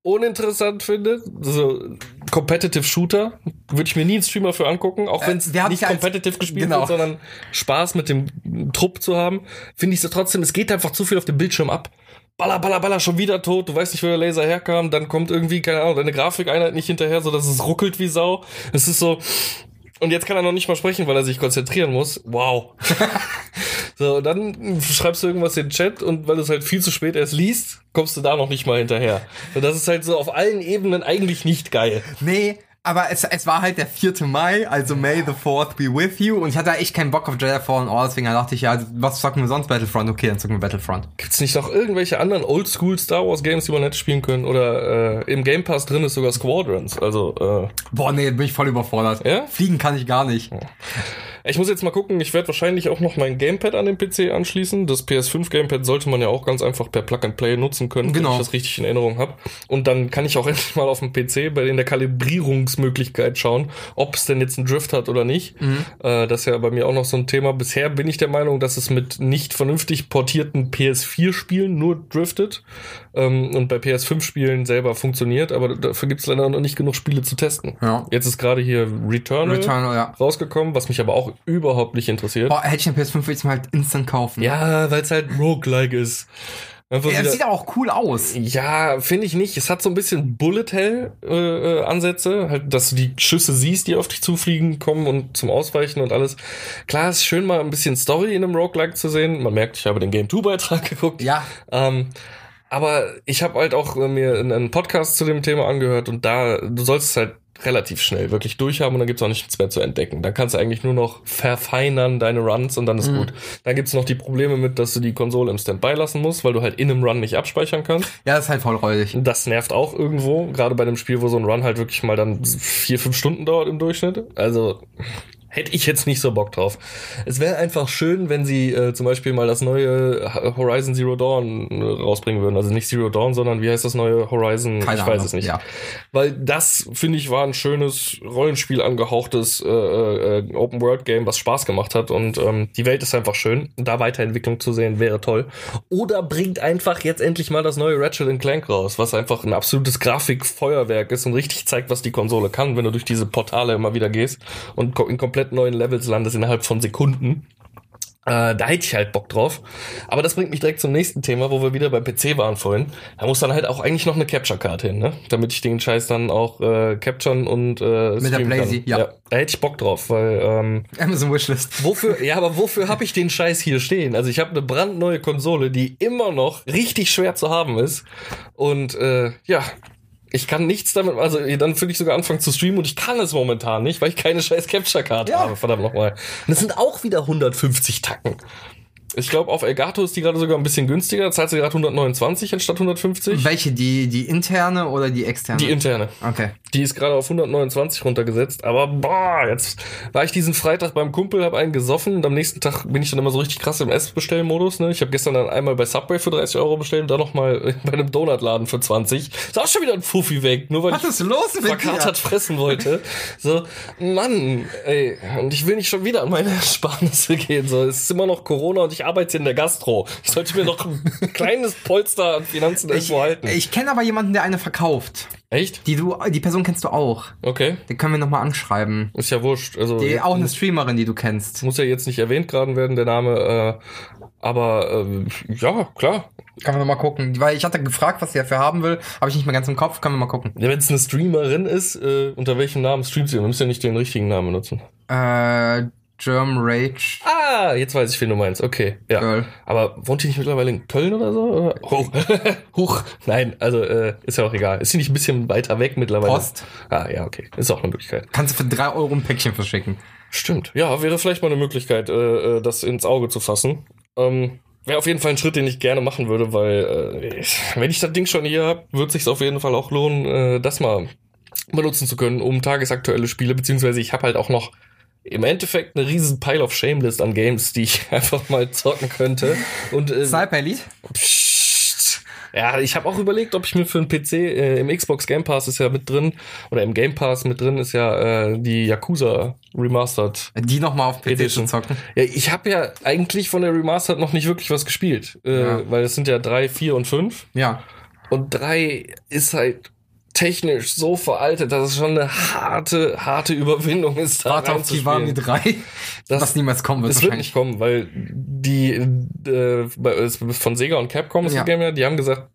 uninteressant finde. So Competitive Shooter würde ich mir nie einen Streamer für angucken, auch Äh, wenn es haben nicht competitive gespielt genau. wird, sondern Spaß mit dem Trupp zu haben. Finde ich so trotzdem, es geht einfach zu viel auf dem Bildschirm ab. Baller, baller, baller, schon wieder tot. Du weißt nicht, wo der Laser herkam. Dann kommt irgendwie, keine Ahnung, deine Grafikeinheit nicht hinterher, so dass es ruckelt wie Sau. Es ist so. Und jetzt kann er noch nicht mal sprechen, weil er sich konzentrieren muss. Wow. *laughs* so, und dann schreibst du irgendwas in den Chat und weil du es halt viel zu spät erst liest, kommst du da noch nicht mal hinterher. Und das ist halt so auf allen Ebenen eigentlich nicht geil. Nee, aber es, es war halt der 4. Mai, also May the 4th be with you. Und ich hatte echt keinen Bock auf Jedi Fallen Order, deswegen dachte ich, ja, was zocken wir sonst Battlefront? Okay, dann zocken wir Battlefront. Gibt's nicht noch irgendwelche anderen Oldschool Star Wars Games, die man hätte spielen können? Oder äh, im Game Pass drin ist sogar Squadrons. Also, äh, Boah, nee, bin ich voll überfordert. Ja? Fliegen kann ich gar nicht. Ich muss jetzt mal gucken, ich werde wahrscheinlich auch noch mein Gamepad an den PC anschließen. Das PS5 Gamepad sollte man ja auch ganz einfach per Plug and Play nutzen können, Genau. wenn ich das richtig in Erinnerung habe. Und dann kann ich auch *laughs* endlich mal auf dem PC bei der Kalibrierungsmöglichkeit schauen, ob es denn jetzt einen Drift hat oder nicht. Äh, das ist ja bei mir auch noch so ein Thema. Bisher bin ich der Meinung, dass es mit nicht vernünftig portierten PS4-Spielen nur driftet ähm, und bei PS5-Spielen selber funktioniert, aber dafür gibt es leider noch nicht genug Spiele zu testen. Ja. Jetzt ist gerade hier Returnal, Returnal, ja. rausgekommen, was mich aber auch überhaupt nicht interessiert. Boah, hätte ich eine PS5, würde ich es mir halt instant kaufen. Ja, weil es halt roguelike ist. Einfach Ja, das wieder- sieht auch cool aus. ja, finde ich nicht. Es hat so ein bisschen Bullet Hell äh, äh, Ansätze, halt, dass du die Schüsse siehst, die auf dich zufliegen, kommen und zum Ausweichen und alles. Klar, ist schön mal ein bisschen Story in einem Roguelike zu sehen. Man merkt, ich habe den Game 2 Beitrag *laughs* geguckt. Ja. Ähm, aber ich habe halt auch äh, mir einen Podcast zu dem Thema angehört und da, du sollst es halt relativ schnell wirklich durchhaben und dann gibt's auch nichts mehr zu entdecken. Dann kannst du eigentlich nur noch verfeinern deine Runs und dann ist gut. Dann gibt's noch die Probleme mit, dass du die Konsole im Standby lassen musst, weil du halt in einem Run nicht abspeichern kannst. Ja, das ist halt voll räudig. Das nervt auch irgendwo, gerade bei einem Spiel, wo so ein Run halt wirklich mal dann vier, fünf Stunden dauert im Durchschnitt. Also hätte ich jetzt nicht so Bock drauf. Es wäre einfach schön, wenn sie äh, zum Beispiel mal das neue Horizon Zero Dawn äh, rausbringen würden. Also nicht Zero Dawn, sondern wie heißt das neue Horizon? Keine ich weiß Ahnung. es nicht. Ja. Weil das, finde ich, war ein schönes Rollenspiel angehauchtes äh, äh, Open-World-Game, was Spaß gemacht hat. Und ähm, die Welt ist einfach schön. Da Weiterentwicklung zu sehen, wäre toll. Oder bringt einfach jetzt endlich mal das neue Ratchet Clank raus, was einfach ein absolutes Grafikfeuerwerk ist und richtig zeigt, was die Konsole kann, wenn du durch diese Portale immer wieder gehst und in komplett neuen Levels landest innerhalb von Sekunden. Äh, da hätte ich halt Bock drauf. Aber das bringt mich direkt zum nächsten Thema, wo wir wieder beim PC waren vorhin. Da muss dann halt auch eigentlich noch eine Capture-Card hin, ne? Damit ich den Scheiß dann auch äh, capturen und äh, Mit der Blazy, kann. ja. Da hätte ich Bock drauf, weil ähm, Amazon Wishlist. wofür, ja, aber wofür habe ich den Scheiß hier stehen? Also ich habe eine brandneue Konsole, die immer noch richtig schwer zu haben ist. Und äh, ja, ich kann nichts damit, also dann würde ich sogar anfangen zu streamen und ich kann es momentan nicht, weil ich keine scheiß Capture-Card Ja. habe, verdammt nochmal. Und das sind auch wieder 150 Tacken. Ich glaube, auf Elgato ist die gerade sogar ein bisschen günstiger. Da zahlt sie gerade 129 anstatt 150. Welche? Die, die interne oder die externe? Die interne. Okay. Die ist gerade auf 129 runtergesetzt. Aber boah, jetzt war ich diesen Freitag beim Kumpel, habe einen gesoffen und am nächsten Tag bin ich dann immer so richtig krass im Essbestellmodus. Ne? Ich habe gestern dann einmal bei Subway für 30 Euro bestellt und dann nochmal *laughs* bei einem Donutladen für 20. Ist auch schon wieder ein Fuffi weg, nur weil Was ich ist los mit dir? verkatert fressen wollte. So, Mann, ey, und ich will nicht schon wieder an meine *laughs* Ersparnisse gehen. So, es ist immer noch Corona und ich arbeite in der Gastro. Ich sollte mir noch ein *laughs* kleines Polster an Finanzen Ich, irgendwo halten. ich kenne aber jemanden, der eine verkauft. Echt? Die du, die Person kennst du auch. Okay. Den können wir nochmal anschreiben. Ist ja wurscht. Also, Die, auch eine Streamerin, die du kennst. muss ja jetzt nicht erwähnt gerade werden, der Name, äh, aber äh, ja, klar. Können wir mal gucken. Weil ich hatte gefragt, was sie dafür haben will. Habe ich nicht mehr ganz im Kopf. Können wir mal gucken. Ja, Wenn es eine Streamerin ist, äh, unter welchem Namen streamt sie? Man muss ja nicht den richtigen Namen benutzen. Äh, Germ Rage. Ah, jetzt weiß ich, wen du meinst. Okay, ja. Girl. Aber wohnt die nicht mittlerweile in Köln oder so? Oh. *laughs* Huch. Nein, also äh, ist ja auch egal. Ist sie nicht ein bisschen weiter weg mittlerweile? Post. Ah, ja, okay. Ist auch eine Möglichkeit. Kannst du für drei Euro ein Päckchen verschicken. Stimmt. Ja, wäre vielleicht mal eine Möglichkeit, äh, äh, das ins Auge zu fassen. Ähm, Wäre auf jeden Fall ein Schritt, den ich gerne machen würde, weil äh, wenn ich das Ding schon hier habe, wird sich auf jeden Fall auch lohnen, äh, das mal benutzen zu können, um tagesaktuelle Spiele, beziehungsweise ich habe halt auch noch im Endeffekt eine riesen Pile of Shamelist an Games, die ich *laughs* einfach mal zocken könnte. Und äh, Sniper Elite? Psst. Ja, ich habe auch überlegt, ob ich mir für einen PC äh, im Xbox Game Pass ist ja mit drin oder im Game Pass mit drin ist ja äh, die Yakuza Remastered. Die nochmal auf PC Edition. zu zocken. Ja, ich habe ja eigentlich von der Remastered noch nicht wirklich was gespielt, äh, Ja. weil es sind ja drei, vier und fünf Ja. und drei ist halt technisch so veraltet, dass es schon eine harte, harte Überwindung ist, da Warte auf Kiwami reinzuspielen. 3. *laughs* Das- was niemals kommen wird Das wird wahrscheinlich. nicht kommen, weil die äh, von Sega und Capcom ist Ja. das Game ja, die haben gesagt,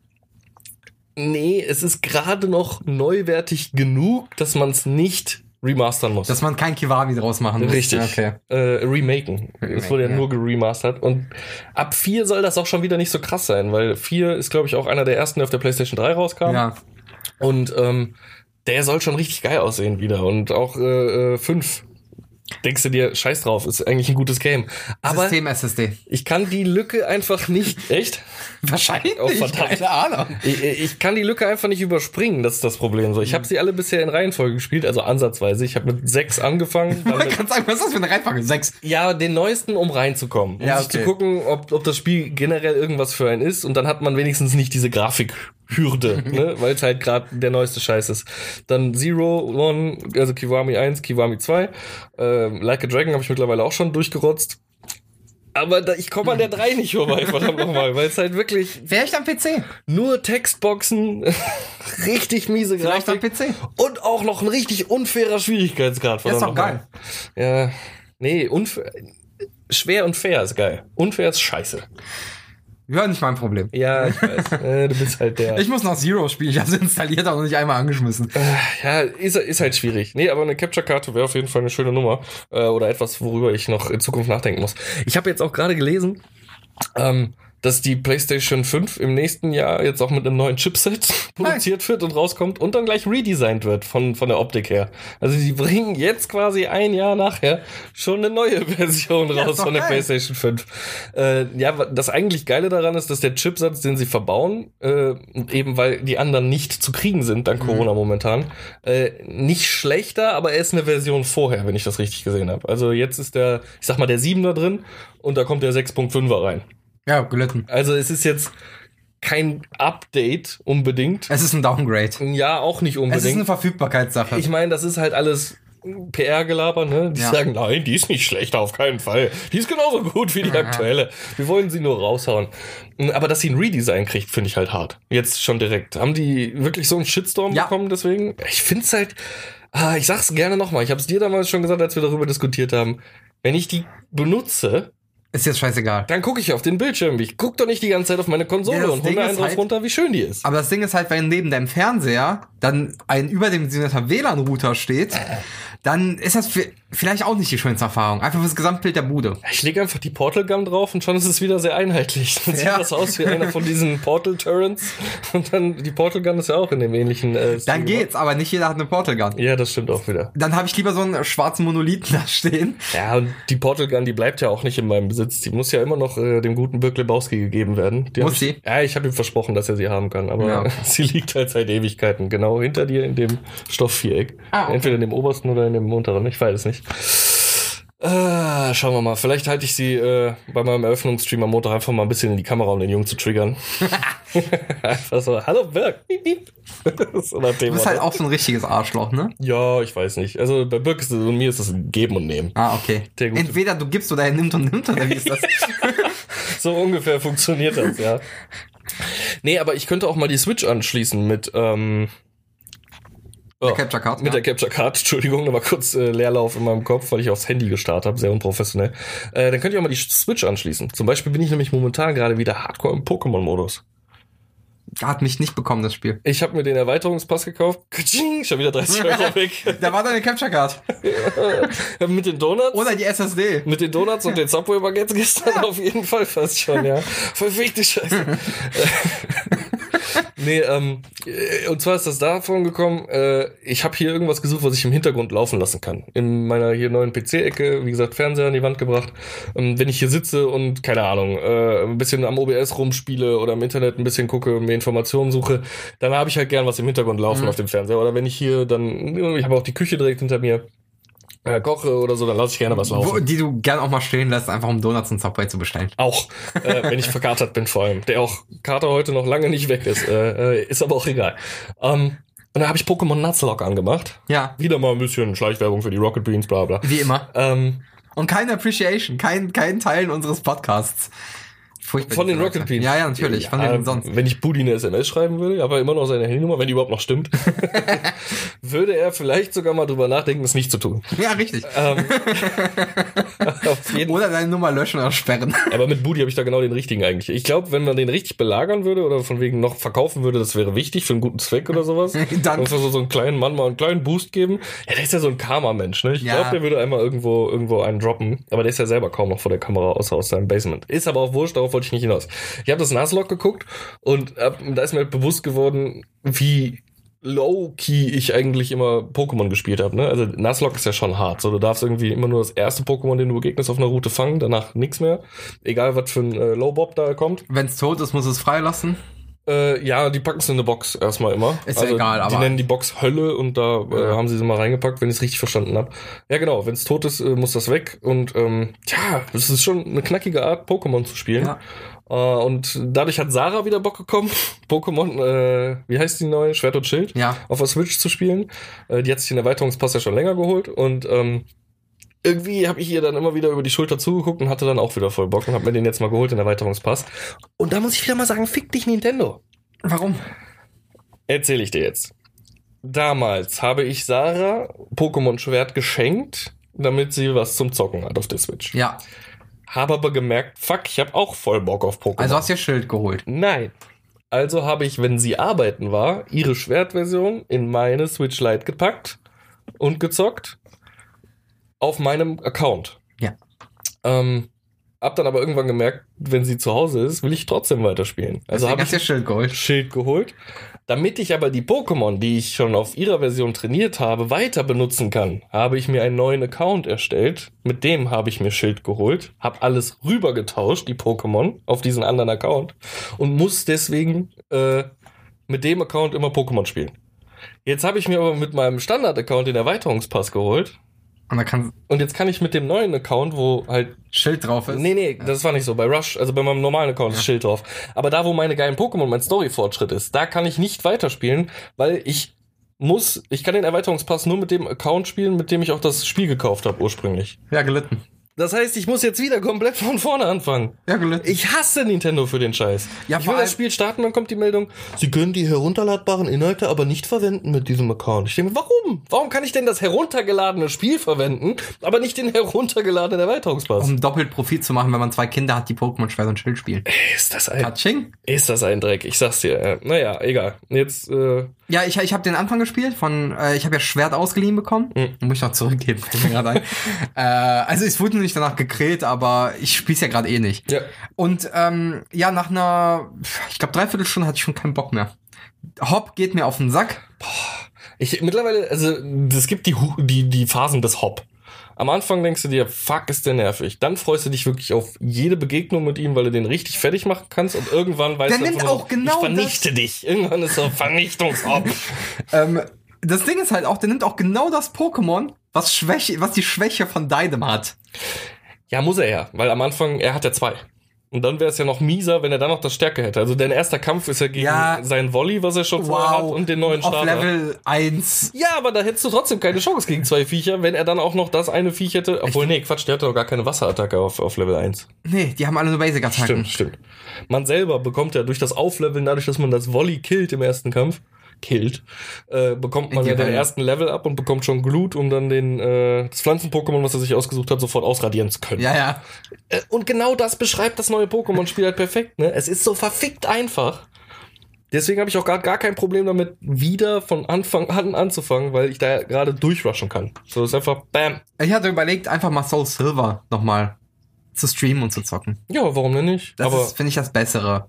nee, es ist gerade noch neuwertig genug, dass man es nicht remastern muss. Dass man kein Kiwami draus machen muss. Richtig. Okay. Äh, remaken. es wurde ja, ja. nur geremastert. Und ab 4 soll das auch schon wieder nicht so krass sein, weil 4 ist, glaube ich, auch einer der ersten, der auf der PlayStation 3 rauskam. Ja. Und ähm, der soll schon richtig geil aussehen wieder. Und auch äh, äh, 5. Denkst du dir, scheiß drauf, ist eigentlich ein gutes Game. Aber System SSD. ich kann die Lücke einfach nicht. Echt? *laughs* Wahrscheinlich. Oh, verdammt. Keine Ahnung. Ich, ich kann die Lücke einfach nicht überspringen, das ist das Problem. So, ich habe sie alle bisher in Reihenfolge gespielt, also ansatzweise. Ich habe mit sechs angefangen. Man kann sagen, was ist das für eine Reihenfolge? Sechs. ja, den neuesten, um reinzukommen. Um Ja, sich zu okay. gucken, ob, ob das Spiel generell irgendwas für einen ist. Und dann hat man wenigstens nicht diese Grafikhürde, *laughs* ne? weil es halt gerade der neueste Scheiß ist. Dann Zero, One, also Kiwami 1, Kiwami 2. Ähm, like a Dragon habe ich mittlerweile auch schon durchgerotzt. Aber da, ich komme an der 3 nicht vorbei, *laughs* verdammt nochmal, weil es halt wirklich Vielleicht am PC. nur Textboxen, *laughs* richtig miese Vielleicht am Grafik PC. und auch noch ein richtig unfairer Schwierigkeitsgrad. Ja, ist verdammt doch nochmal. Ja, nee, unfair, schwer und fair ist geil. Unfair ist scheiße. Ja, nicht mein Problem. Ja, ich weiß. *laughs* äh, du bist halt der. Ich muss noch Zero spielen. Ich habe es installiert, aber noch nicht einmal angeschmissen. ja, ist, ist halt schwierig. Nee, aber eine Capture-Karte wäre auf jeden Fall eine schöne Nummer. Äh, oder etwas, worüber ich noch in Zukunft nachdenken muss. Ich habe jetzt auch gerade gelesen, ähm, dass die PlayStation 5 im nächsten Jahr jetzt auch mit einem neuen Chipset *laughs* produziert wird und rauskommt und dann gleich redesigned wird von, von der Optik her. Also die bringen jetzt quasi ein Jahr nachher schon eine neue *laughs* Version Ja, raus von der geil. PlayStation 5. Äh, ja, das eigentlich Geile daran ist, dass der Chipsatz, den sie verbauen, äh, eben weil die anderen nicht zu kriegen sind, Mhm. dank Corona momentan, äh, nicht schlechter, aber er ist eine Version vorher, wenn ich das richtig gesehen habe. Also jetzt ist der, ich sag mal, der 7er drin und da kommt der 6.5er rein. Ja, gelitten. Also es ist jetzt kein Update unbedingt. Es ist ein Downgrade. Ja, auch nicht Es ist eine unbedingt. Verfügbarkeitssache. Ich meine, das ist halt alles PR-Gelaber, ne? Die Ja. sagen, nein, die ist nicht schlechter, auf keinen Fall. Die ist genauso gut wie die aktuelle. Wir wollen sie nur raushauen. Aber dass sie ein Redesign kriegt, finde ich halt hart. Jetzt schon direkt. Haben die wirklich so einen Shitstorm Ja. bekommen deswegen? Ich finde es halt, ah, ich sag's gerne nochmal. Ich habe es dir damals schon gesagt, als wir darüber diskutiert haben. Wenn ich die benutze, ist jetzt scheißegal. dann gucke ich auf den Bildschirm. Ich guck doch nicht die ganze Zeit auf meine Konsole Ja, und hol Ding mir einen drauf halt- runter, wie schön die ist. Aber das Ding ist halt, wenn neben deinem Fernseher dann ein überdimensionierter WLAN-Router steht, dann ist das für, vielleicht auch nicht die schönste Erfahrung. Einfach fürs Gesamtbild der Bude. Ich lege einfach die Portal Gun drauf und schon ist es wieder sehr einheitlich. Dann sieht Ja. das aus wie einer von diesen Portal Turrets. Und dann, die Portal Gun ist ja auch in dem ähnlichen äh, Stil Dann geht's, aber nicht jeder hat eine Portal Gun. Ja, das stimmt auch wieder. Dann habe ich lieber so einen schwarzen Monolithen da stehen. Ja, und die Portal Gun, die bleibt ja auch nicht in meinem Besitz. Die muss ja immer noch äh, dem guten Birk Lebowski gegeben werden. Die Muss ich, sie? Ja, ich habe ihm versprochen, dass er sie haben kann. Aber Ja. *laughs* sie liegt halt seit Ewigkeiten. Genau hinter dir in dem Stoffviereck. Ah, okay. Entweder in dem obersten oder in dem unteren. Ich weiß es nicht. Äh, schauen wir mal. Vielleicht halte ich sie äh, bei meinem Eröffnungsstream am Montag einfach mal ein bisschen in die Kamera, um den Jungen zu triggern. *laughs* *laughs* einfach so, hallo Birk. *laughs* So Du bist halt Motto. auch so ein richtiges Arschloch, ne? Ja, ich weiß nicht. Also bei Birk ist es, und mir ist das ein Geben und Nehmen. Ah, okay. Entweder du gibst oder er nimmt und nimmt, oder wie ist das? So ungefähr funktioniert das, ja. Nee, aber ich könnte auch mal die Switch anschließen mit, ähm, oh, Capture Card, Mit ja. der Capture Card, *laughs* Entschuldigung, da war kurz äh, Leerlauf in meinem Kopf, weil ich aufs Handy gestartet habe, sehr unprofessionell. Äh, dann könnt ihr auch mal die Switch anschließen. Zum Beispiel bin ich nämlich momentan gerade wieder hardcore im Pokémon-Modus. Hat mich nicht bekommen, das Spiel. Ich habe mir den Erweiterungspass gekauft. Katsching, schon wieder 30 *laughs* Euro weg. Da war deine Capture Card. Mit den Donuts. Oder die SSD. Mit den Donuts und den Subway Baguettes gestern *laughs* auf jeden Fall fast schon, ja. Verfickte Scheiße. *laughs* nee, ähm, äh, und zwar ist das davon gekommen, äh, ich habe hier irgendwas gesucht, was ich im Hintergrund laufen lassen kann. In meiner hier neuen PC-Ecke, wie gesagt, Fernseher an die Wand gebracht. Ähm, wenn ich hier sitze und, keine Ahnung, äh, ein bisschen am OBS rumspiele oder im Internet ein bisschen gucke, mir Informationen suche, dann habe ich halt gern was im Hintergrund laufen Mhm. auf dem Fernseher. Oder wenn ich hier dann, ich habe auch die Küche direkt hinter mir, äh, koche oder so, dann lasse ich gerne was laufen. Wo, die du gern auch mal stehen lässt, einfach um Donuts und Subway zu bestellen. Auch, äh, wenn ich verkatert bin vor allem. Der auch Kater heute noch lange nicht weg ist. Äh, äh, ist aber auch egal. Ähm, und da habe ich Pokémon Nuzlocke angemacht. Ja, Wieder mal ein bisschen Schleichwerbung für die Rocket Beans, bla bla. wie immer. Ähm, Und keine Appreciation, kein, kein Teilen unseres Podcasts. Furchtbar, von den Rocket. Beans. Ja, ja, natürlich. Von Ja, sonst. Wenn ich Budi eine SMS schreiben würde, aber immer noch seine Handynummer, wenn die überhaupt noch stimmt, *laughs* würde er vielleicht sogar mal drüber nachdenken, es nicht zu tun. Ja, richtig. Ähm, *laughs* Oder deine Nummer löschen oder sperren. Aber mit Booty habe ich da genau den richtigen eigentlich. Ich glaube, wenn man den richtig belagern würde oder von wegen noch verkaufen würde, das wäre wichtig für einen guten Zweck oder sowas. *laughs* Dann- Und so, so einen kleinen Mann mal einen kleinen Boost geben. Ja, der ist ja so ein Karma-Mensch, ne? Ich Ja. glaube, der würde einmal irgendwo, irgendwo einen droppen. Aber der ist ja selber kaum noch vor der Kamera, außer aus seinem Basement. Ist aber auch wurscht, darauf wollte ich nicht hinaus. Ich habe das Nuzlocke geguckt und hab, da ist mir halt bewusst geworden, wie low-key ich eigentlich immer Pokémon gespielt habe. Ne? Also Nuzlocke ist ja schon hart. So, du darfst irgendwie immer nur das erste Pokémon, den du begegnest, auf einer Route fangen, danach nichts mehr. Egal, was für ein äh, Low-Bob da kommt. Wenn's tot ist, muss es freilassen. Äh, ja, die packen es in eine Box erstmal immer. Also, Ist ja egal, Die aber- nennen die Box Hölle und da äh, Ja. haben sie sie mal reingepackt, wenn ich es richtig verstanden habe. Ja, genau, wenn es tot ist, äh, muss das weg. Und ähm, ja, es ist schon eine knackige Art, Pokémon zu spielen. Ja. Äh, und dadurch hat Sarah wieder Bock gekommen, *laughs* Pokémon, äh, wie heißt die neue? Schwert und Schild? Ja. Auf der Switch zu spielen. Äh, die hat sich den Erweiterungspass ja schon länger geholt und ähm, irgendwie habe ich ihr dann immer wieder über die Schulter zugeguckt und hatte dann auch wieder voll Bock und habe mir den jetzt mal geholt, den Erweiterungspass. Und da muss ich wieder mal sagen, fick dich Nintendo. Warum? Erzähle ich dir jetzt. Damals habe ich Sarah Pokémon Schwert geschenkt, damit sie was zum Zocken hat auf der Switch. Ja. Habe aber gemerkt, fuck, ich habe auch voll Bock auf Pokémon. Also hast du ihr Schild geholt. Nein. Also habe ich, wenn sie arbeiten war, ihre Schwertversion in meine Switch Lite gepackt und gezockt auf meinem Account. Ja. Ähm, hab dann aber irgendwann gemerkt, wenn sie zu Hause ist, will ich trotzdem weiterspielen. Also habe ich Schild geholt. Schild geholt. Damit ich aber die Pokémon, die ich schon auf ihrer Version trainiert habe, weiter benutzen kann, habe ich mir einen neuen Account erstellt. Mit dem habe ich mir Schild geholt, habe alles rübergetauscht, die Pokémon, auf diesen anderen Account und muss deswegen äh, mit dem Account immer Pokémon spielen. Jetzt habe ich mir aber mit meinem Standard-Account den Erweiterungspass geholt Und kann und jetzt kann ich mit dem neuen Account, wo halt Schild drauf ist. Nee, nee, das war nicht so. Bei Rush, also bei meinem normalen Account ist Schild drauf. Aber da, wo meine geilen Pokémon, mein Story-Fortschritt ist, da kann ich nicht weiterspielen, weil ich muss, ich kann den Erweiterungspass nur mit dem Account spielen, mit dem ich auch das Spiel gekauft habe ursprünglich. Ja, gelitten. Das heißt, ich muss jetzt wieder komplett von vorne anfangen. Ja, gelitten. Ich hasse Nintendo für den Scheiß. Ja, ich vor will das Spiel starten, dann kommt die Meldung, Sie können die herunterladbaren Inhalte aber nicht verwenden mit diesem Account. Ich denke, warum? Warum kann ich denn das heruntergeladene Spiel verwenden, aber nicht den heruntergeladenen Erweiterungspass? um doppelt Profit zu machen, wenn man zwei Kinder hat, die Pokémon Schwert und Schild spielen. Ist das ein Katsching. Ist das ein Dreck? Ich sag's dir. Äh, naja, egal. Jetzt, äh, Ja, ich, ich habe den Anfang gespielt von, äh, ich habe ja Schwert ausgeliehen bekommen. Mhm. Muss ich noch zurückgeben, *laughs* äh, also es wurde nicht danach gekräht, aber ich spiel's ja gerade eh nicht. ja. Und ähm, ja, nach einer, ich glaube, dreiviertel hatte ich schon keinen Bock mehr. Hop geht mir auf den Sack. Ich mittlerweile, also es gibt die, die, die Phasen des Hop. Am Anfang denkst du dir, fuck, ist der nervig. Dann freust du dich wirklich auf jede Begegnung mit ihm, weil du den richtig fertig machen kannst und irgendwann weißt Der du nimmt auch genau ich vernichte dich. Irgendwann ist so Vernichtungshop. *laughs* *laughs* Ähm, das Ding ist halt auch, der nimmt auch genau das Pokémon, was Schwäche, was die Schwäche von deinem hat. ja, muss er ja, weil am Anfang, er hat ja zwei. Und dann wäre es ja noch mieser, wenn er dann noch das Stärke hätte. Also dein erster Kampf ist ja gegen Ja. sein Volley, was er schon vorher hat, und den neuen Auf Starter. Level 1. Ja, aber da hättest du trotzdem keine Chance gegen zwei Viecher, wenn er dann auch noch das eine Viech hätte. Obwohl, nee, Quatsch, der hat doch gar keine Wasserattacke auf, auf Level 1. Nee, die haben alle nur Basic-Attacken. Stimmt, stimmt. Man selber bekommt ja durch das Aufleveln, dadurch, dass man das Volley killt im ersten Kampf, killt, äh, bekommt man ja den ersten Level ab und bekommt schon Glut, um dann den äh, das Pflanzen-Pokémon, was er sich ausgesucht hat, sofort ausradieren zu können. Ja, ja. Äh, und genau das beschreibt das neue Pokémon-Spiel halt perfekt. Ne? Es ist so verfickt einfach. Deswegen habe ich auch gar, gar kein Problem damit, wieder von Anfang an anzufangen, weil ich da gerade durchrushen kann. So ist einfach BAM. Ich hatte überlegt, einfach mal Soul Silver nochmal zu streamen und zu zocken. Ja, warum denn nicht? Das finde ich, das Bessere.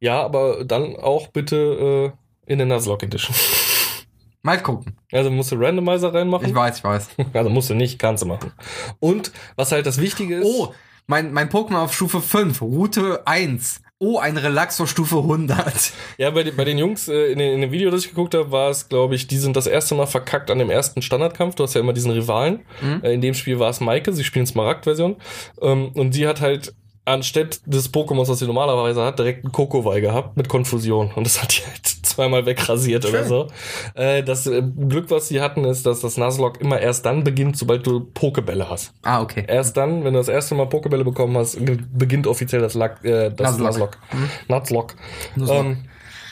ja, aber dann auch bitte äh, in der Nuzlocke Edition. *laughs* Mal gucken. Also musst du Randomizer reinmachen. Ich weiß, ich weiß. *laughs* Also musst du nicht, kannst du machen. Und was halt das Wichtige ist. Oh, mein, mein Pokémon auf Stufe 5, Route 1. Oh, ein Relaxo Stufe 100. Ja, bei, den- bei den Jungs äh, in, den- in dem Video, das ich geguckt habe, war es, glaube ich, die sind das erste Mal verkackt an dem ersten Standardkampf. Du hast ja immer diesen Rivalen. Äh, in dem Spiel war es Maike, sie spielen Smaragd-Version. Ähm, und sie hat halt anstatt des Pokémons, was sie normalerweise hat, direkt einen Kokowai gehabt mit Konfusion. Und das hat die halt zweimal wegrasiert oder Schön. so. Äh, das äh, Glück, was sie hatten, ist, dass das Nuzlocke immer erst dann beginnt, sobald du Pokebälle hast. Ah, okay. Erst dann, wenn du das erste Mal Pokebälle bekommen hast, beginnt offiziell das, Lack, äh, das Nuzlocke. Nuzlocke. Nuzlocke. Nuzlocke. Ähm,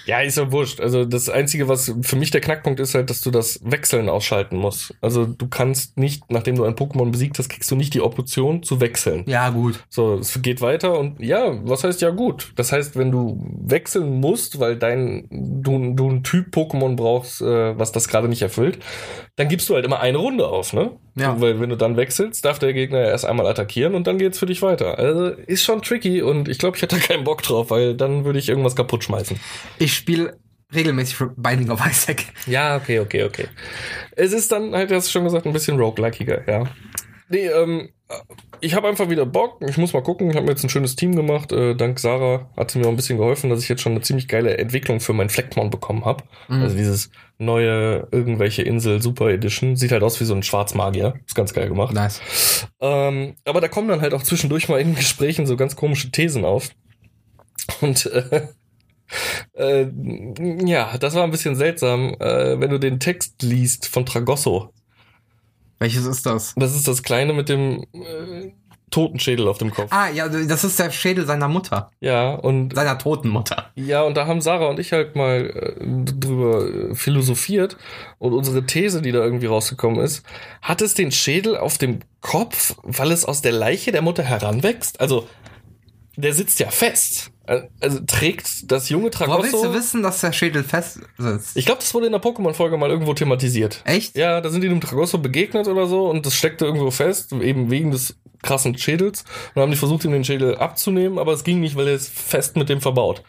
ja, ist ja wurscht. Also das Einzige, was für mich der Knackpunkt ist, halt, dass du das Wechseln ausschalten musst. Also du kannst nicht, nachdem du ein Pokémon besiegt hast, kriegst du nicht die Option zu wechseln. Ja, gut. So, es geht weiter und ja, was heißt ja gut? Das heißt, wenn du wechseln musst, weil dein du, du ein Typ Pokémon brauchst, äh, was das gerade nicht erfüllt, dann gibst du halt immer eine Runde auf, ne? Ja. Weil wenn du dann wechselst, darf der Gegner erst einmal attackieren und dann geht's für dich weiter. Also ist schon tricky und ich glaube, ich hätte da keinen Bock drauf, weil dann würde ich irgendwas kaputt schmeißen. Ich spiele regelmäßig Binding of Isaac. Ja, okay, okay, okay. Es ist dann halt, hast du schon gesagt, ein bisschen roguelikiger, ja. Nee, ähm, ich habe einfach wieder Bock. Ich muss mal gucken. Ich habe mir jetzt ein schönes Team gemacht. Äh, dank Sarah hat sie mir auch ein bisschen geholfen, dass ich jetzt schon eine ziemlich geile Entwicklung für mein Fleckmon bekommen habe. Mhm. Also dieses neue irgendwelche Insel Super Edition. Sieht halt aus wie so ein Schwarzmagier. Ist ganz geil gemacht. Nice. Ähm, aber da kommen dann halt auch zwischendurch mal in Gesprächen so ganz komische Thesen auf. Und äh, *laughs* äh, ja, das war ein bisschen seltsam, äh, wenn du den Text liest von Tragosso. Welches ist das? Das ist das Kleine mit dem äh, Totenschädel auf dem Kopf. Ah, ja, das ist der Schädel seiner Mutter. Ja, und Seiner toten Mutter. ja, und da haben Sarah und ich halt mal äh, drüber äh, philosophiert und unsere These, die da irgendwie rausgekommen ist, hat es den Schädel auf dem Kopf, weil es aus der Leiche der Mutter heranwächst? Also, der sitzt ja fest. Also trägt das junge Woher willst du Tragosso. wissen, dass der Schädel fest sitzt? Ich glaube, das wurde in der Pokémon-Folge mal irgendwo thematisiert. Echt? Ja, da sind die dem Tragosso begegnet oder so und das steckte irgendwo fest, eben wegen des krassen Schädels. Und dann haben die versucht, ihm den Schädel abzunehmen, aber es ging nicht, weil er ist fest mit dem verbaut.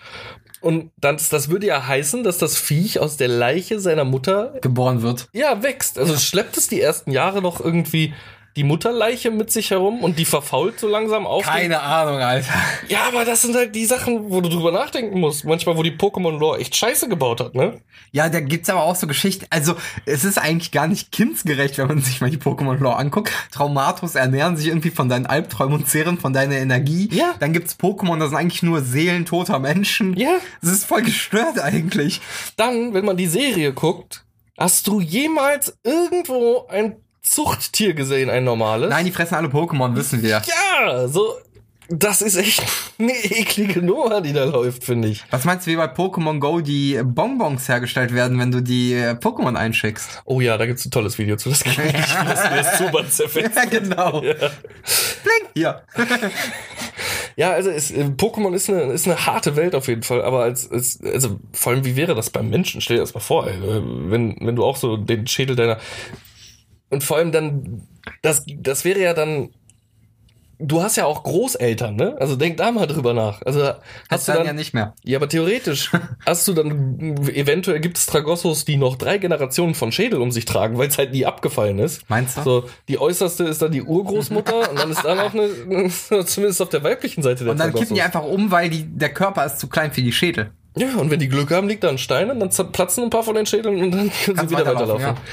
Und dann, das würde ja heißen, dass das Viech aus der Leiche seiner Mutter, Geboren wird. ja, wächst. Also schleppt es die ersten Jahre noch irgendwie die Mutterleiche mit sich herum und die verfault so langsam auf. Keine Ahnung, Alter. Ja, aber das sind halt die Sachen, wo du drüber nachdenken musst. Manchmal, wo die Pokémon-Lore echt scheiße gebaut hat, ne? Ja, da gibt's aber auch so Geschichten. Also, es ist eigentlich gar nicht kindsgerecht, wenn man sich mal die Pokémon-Lore anguckt. Traumatos ernähren sich irgendwie von deinen Albträumen und zehren von deiner Energie. Ja. Dann gibt's Pokémon, das sind eigentlich nur Seelen toter Menschen. Ja. Das ist voll gestört eigentlich. Dann, wenn man die Serie guckt, hast du jemals irgendwo ein Zuchttier gesehen, ein normales? Nein, die fressen alle Pokémon, wissen wir. Ja, so, das ist echt eine eklige Nummer, die da läuft, finde ich. Was meinst du, wie bei Pokémon Go die Bonbons hergestellt werden, wenn du die äh, Pokémon einschickst? Oh ja, da gibt's ein tolles Video zu. Das kann ich nicht, *laughs* wie das, Zuband zerfetzt. Ja, genau. Blink. Hier. Ja, also es, äh, Pokémon ist eine, ist eine harte Welt auf jeden Fall, aber als, als also vor allem, wie wäre das beim Menschen? Stell dir das mal vor, ey, wenn, wenn du auch so den Schädel deiner und vor allem dann, das, das wäre ja dann, du hast ja auch Großeltern, ne? Also denk da mal drüber nach. Also Hast hast du dann dann, ja nicht mehr. ja, aber theoretisch *laughs* hast du dann, eventuell gibt es Tragossos, die noch drei Generationen von Schädel um sich tragen, weil es halt nie abgefallen ist. Meinst du? So, die äußerste ist dann die Urgroßmutter und dann ist da noch eine, *laughs* zumindest auf der weiblichen Seite der Und dann kippen die einfach um, weil die, der Körper ist zu klein für die Schädel. Ja, und wenn die Glück haben, liegt da ein Stein und dann platzen ein paar von den Schädeln und dann *laughs* können Kannst sie wieder weiterlaufen, weiterlaufen.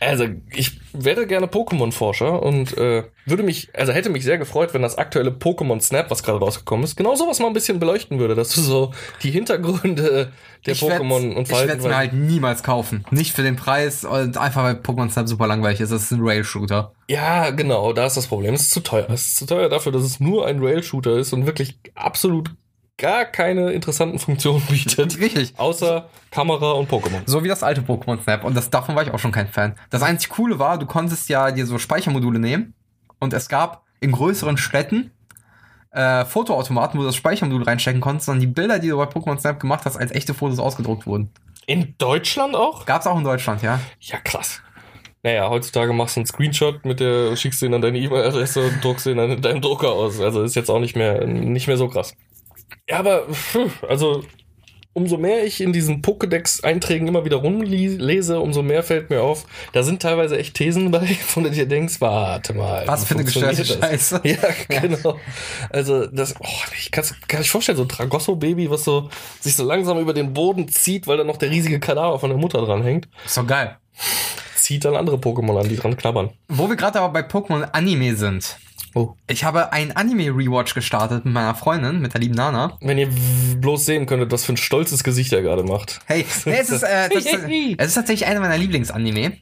Also, ich wäre gerne Pokémon-Forscher und äh, würde mich, also hätte mich sehr gefreut, wenn das aktuelle Pokémon Snap, was gerade rausgekommen ist, genau sowas mal ein bisschen beleuchten würde, dass du so die Hintergründe der Ich Pokémon und Ich werde es mir Verhalten. halt niemals kaufen. Nicht für den Preis und einfach weil Pokémon Snap super langweilig ist. Das ist ein Rail-Shooter. ja, genau, da ist das Problem. Es ist zu teuer. Es ist zu teuer dafür, dass es nur ein Rail-Shooter ist und wirklich absolut gar keine interessanten Funktionen bietet. Richtig. Außer Kamera und Pokémon. So wie das alte Pokémon Snap. Und das, davon war ich auch schon kein Fan. Das einzig Coole war, du konntest ja dir so Speichermodule nehmen. Und es gab in größeren Städten äh, Fotoautomaten, wo du das Speichermodul reinstecken konntest, sondern die Bilder, die du bei Pokémon Snap gemacht hast, als echte Fotos ausgedruckt wurden. In Deutschland auch? Gab's auch in Deutschland, ja. Ja, krass. Naja, heutzutage machst du einen Screenshot mit der, schickst den an deine E-Mail-Adresse und druckst den an deinem Drucker aus. Also ist jetzt auch nicht mehr, nicht mehr so krass. Ja, aber, also, umso mehr ich in diesen Pokédex-Einträgen immer wieder rumlese, umso mehr fällt mir auf, da sind teilweise echt Thesen bei, *laughs* von denen du dir denkst, warte mal. Was für eine gestörte? Scheiße. *laughs* Ja, genau. Also, das, oh, ich kann kann ich vorstellen, so ein Tragosso-Baby, was so, sich so langsam über den Boden zieht, weil da noch der riesige Kadaver von der Mutter dran hängt, Ist doch geil. zieht dann andere Pokémon an, die dran knabbern. Wo wir gerade aber bei Pokémon Anime sind. Oh. Ich habe ein Anime-Rewatch gestartet mit meiner Freundin, mit der lieben Nana. Wenn ihr bloß sehen könntet, was für ein stolzes Gesicht er gerade macht. Hey, nee, es, ist, äh, *laughs* das, es ist tatsächlich einer meiner Lieblingsanime.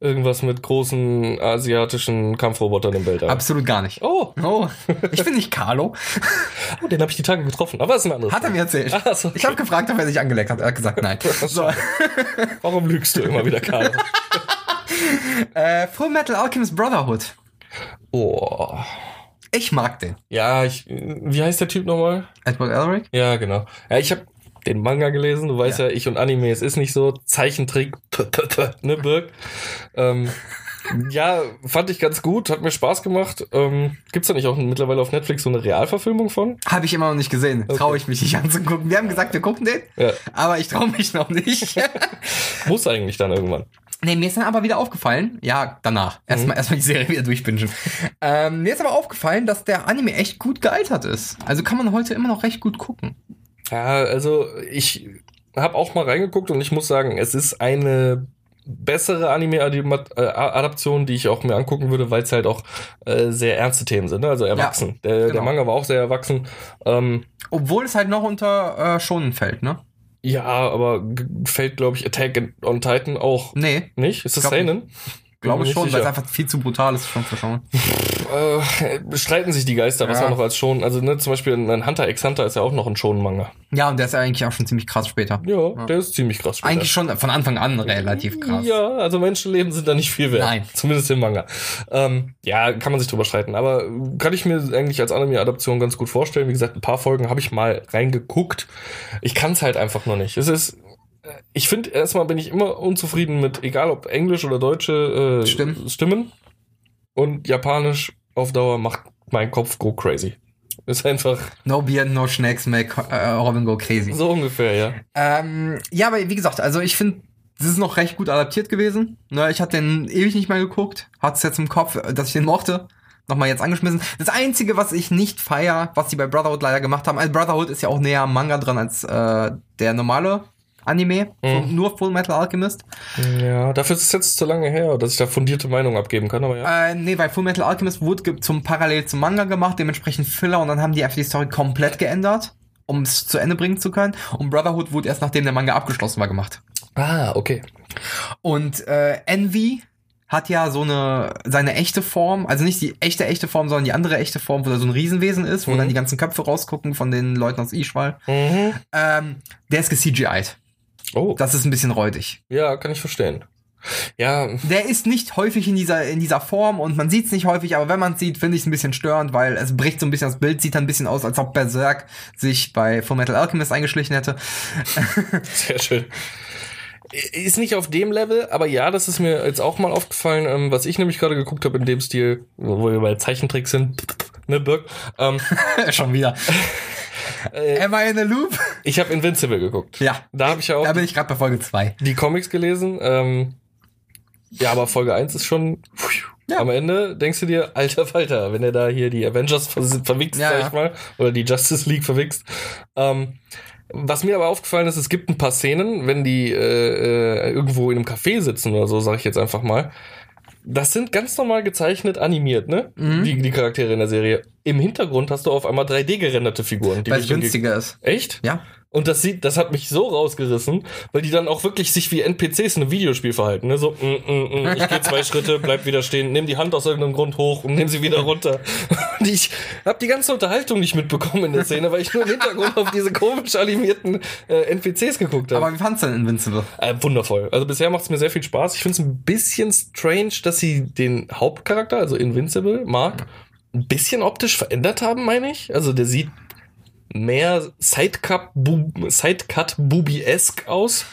Irgendwas mit großen asiatischen Kampfrobotern im Weltall. Absolut gar nicht. oh, Oh, *laughs* ich bin nicht Carlo. oh, den habe ich die Tage getroffen. Aber ist ein anderes. Hat er mir erzählt. Ach so, Ich habe gefragt, ob er sich angeleckt hat. Er hat gesagt, nein. So, Warum lügst du immer wieder, Karl? *laughs* äh, Full Metal Alchemist Brotherhood. Oh. Ich mag den. Ja, ich, wie heißt der Typ nochmal? Edward Elric? Ja, genau. Ja, ich habe den Manga gelesen. Du weißt ja. Ja. ich und Anime, es ist nicht so. Zeichentrick, ne, Birk? ähm, *laughs* ja, fand ich ganz gut, hat mir Spaß gemacht. Ähm, gibt's da nicht auch mittlerweile auf Netflix so eine Realverfilmung von? Habe ich immer noch nicht gesehen. Traue ich mich nicht anzugucken. Wir haben gesagt, wir gucken den, Ja. aber ich traue mich noch nicht. *laughs* Muss eigentlich dann irgendwann. Nee, mir ist dann aber wieder aufgefallen, ja, danach. Erstmal erstmal die Serie wieder durchbingen. ähm, mir ist aber aufgefallen, dass der Anime echt gut gealtert ist. Also kann man heute immer noch recht gut gucken. Ja, also ich habe auch mal reingeguckt und ich muss sagen, es ist eine bessere Anime-Adaption, die ich auch mir angucken würde, weil es halt auch äh, sehr ernste Themen sind, ne? also erwachsen. der, der genau. Manga war auch sehr erwachsen. Ähm, Obwohl es halt noch unter äh, Shonen fällt, ne? Ja, aber g- fällt, glaube ich, Attack on Titan auch Nee, nicht. Ist das Seinen? Glaube schon, weil es einfach viel zu brutal ist schon für Shonen. Äh, streiten sich die Geister, was Ja. man noch als schon, also ne, zum Beispiel ein Hunter x Hunter ist ja auch noch ein Shonen-Manga. Ja, und der ist ja eigentlich auch schon ziemlich krass später. Ja, der ist ziemlich krass. später. Eigentlich schon von Anfang an relativ krass. Ja, also Menschenleben sind da nicht viel wert. Nein. Zumindest im Manga. Ähm, ja, kann man sich drüber streiten. Aber kann ich mir eigentlich als Anime-Adaption ganz gut vorstellen. Wie gesagt, ein paar Folgen habe ich mal reingeguckt. Ich kann es halt einfach noch nicht. Es ist. Ich finde, erstmal bin ich immer unzufrieden mit, egal ob Englisch oder deutsche äh, Stimmen. Stimmen. Und Japanisch auf Dauer macht mein Kopf go crazy. Ist einfach No Beard, no Snacks, make äh, Robin go crazy. so ungefähr, ja. Ähm, ja, aber wie gesagt, also ich finde, das ist noch recht gut adaptiert gewesen. Ne, ich hatte den ewig nicht mehr geguckt, hat's jetzt im Kopf, äh, dass ich den mochte. Nochmal jetzt angeschmissen. Das Einzige, was ich nicht feier, was die bei Brotherhood leider gemacht haben, also Brotherhood ist ja auch näher am Manga dran als äh, der normale Anime, Mhm. nur Full Metal Alchemist. Ja, dafür ist es jetzt zu lange her, dass ich da fundierte Meinung abgeben kann, aber ja. Äh, nee, weil Full Metal Alchemist wurde zum parallel zum Manga gemacht, dementsprechend Filler und dann haben die einfach die Story komplett geändert, um es zu Ende bringen zu können. Und Brotherhood wurde erst nachdem der Manga abgeschlossen war gemacht. Ah, okay. Und äh, Envy hat ja so eine seine echte Form, also nicht die echte echte Form, sondern die andere echte Form, wo da so ein Riesenwesen ist, wo Mhm. dann die ganzen Köpfe rausgucken von den Leuten aus Ischwal. Mhm. Ähm, der ist ge-CGI'd. Oh, Das ist ein bisschen räudig. ja, kann ich verstehen. Ja, Der ist nicht häufig in dieser in dieser Form und man sieht es nicht häufig, aber wenn man es sieht, finde ich es ein bisschen störend, weil es bricht so ein bisschen das Bild, sieht dann ein bisschen aus, als ob Berserk sich bei Full Metal Alchemist eingeschlichen hätte. *laughs* sehr schön. Ist nicht auf dem Level, aber ja, das ist mir jetzt auch mal aufgefallen, ähm, was ich nämlich gerade geguckt habe in dem Stil, wo wir bei Zeichentricks sind, ne, Birk. Ähm, *laughs* Schon wieder. äh, Am I in a loop? ich habe Invincible geguckt. Ja. Da habe ich ja auch Da bin ich gerade bei Folge 2. die Comics gelesen. Ähm, ja, aber Folge 1 ist schon. Ja. Am Ende denkst du dir, alter Falter, wenn er da hier die Avengers ver verwichst, Ja, sag ja. ich mal, oder die Justice League verwichst. Ähm, was mir aber aufgefallen ist, es gibt ein paar Szenen, wenn die äh, äh, irgendwo in einem Café sitzen oder so, sag ich jetzt einfach mal. Das sind ganz normal gezeichnet, animiert, ne? Mhm. Die, die Charaktere in der Serie. Im Hintergrund hast du auf einmal 3D gerenderte Figuren. Die Weil es günstiger ist. Echt? Ja. Und das sieht, das hat mich so rausgerissen, weil die dann auch wirklich sich wie NPCs in einem Videospiel verhalten. Ne? So, mm, mm, mm, ich gehe zwei Schritte, bleib wieder stehen, nimm die Hand aus irgendeinem Grund hoch und nimm sie wieder runter. Und ich habe die ganze Unterhaltung nicht mitbekommen in der Szene, weil ich nur im Hintergrund auf diese komisch animierten äh, NPCs geguckt habe. Aber wie fandst du denn Invincible? Äh, wundervoll. Also bisher macht es mir sehr viel Spaß. Ich finde es ein bisschen strange, dass sie den Hauptcharakter, also Invincible, Mark, ein bisschen optisch verändert haben, meine ich. Also der sieht mehr Sidecut-Booby-esque Sidecut aus.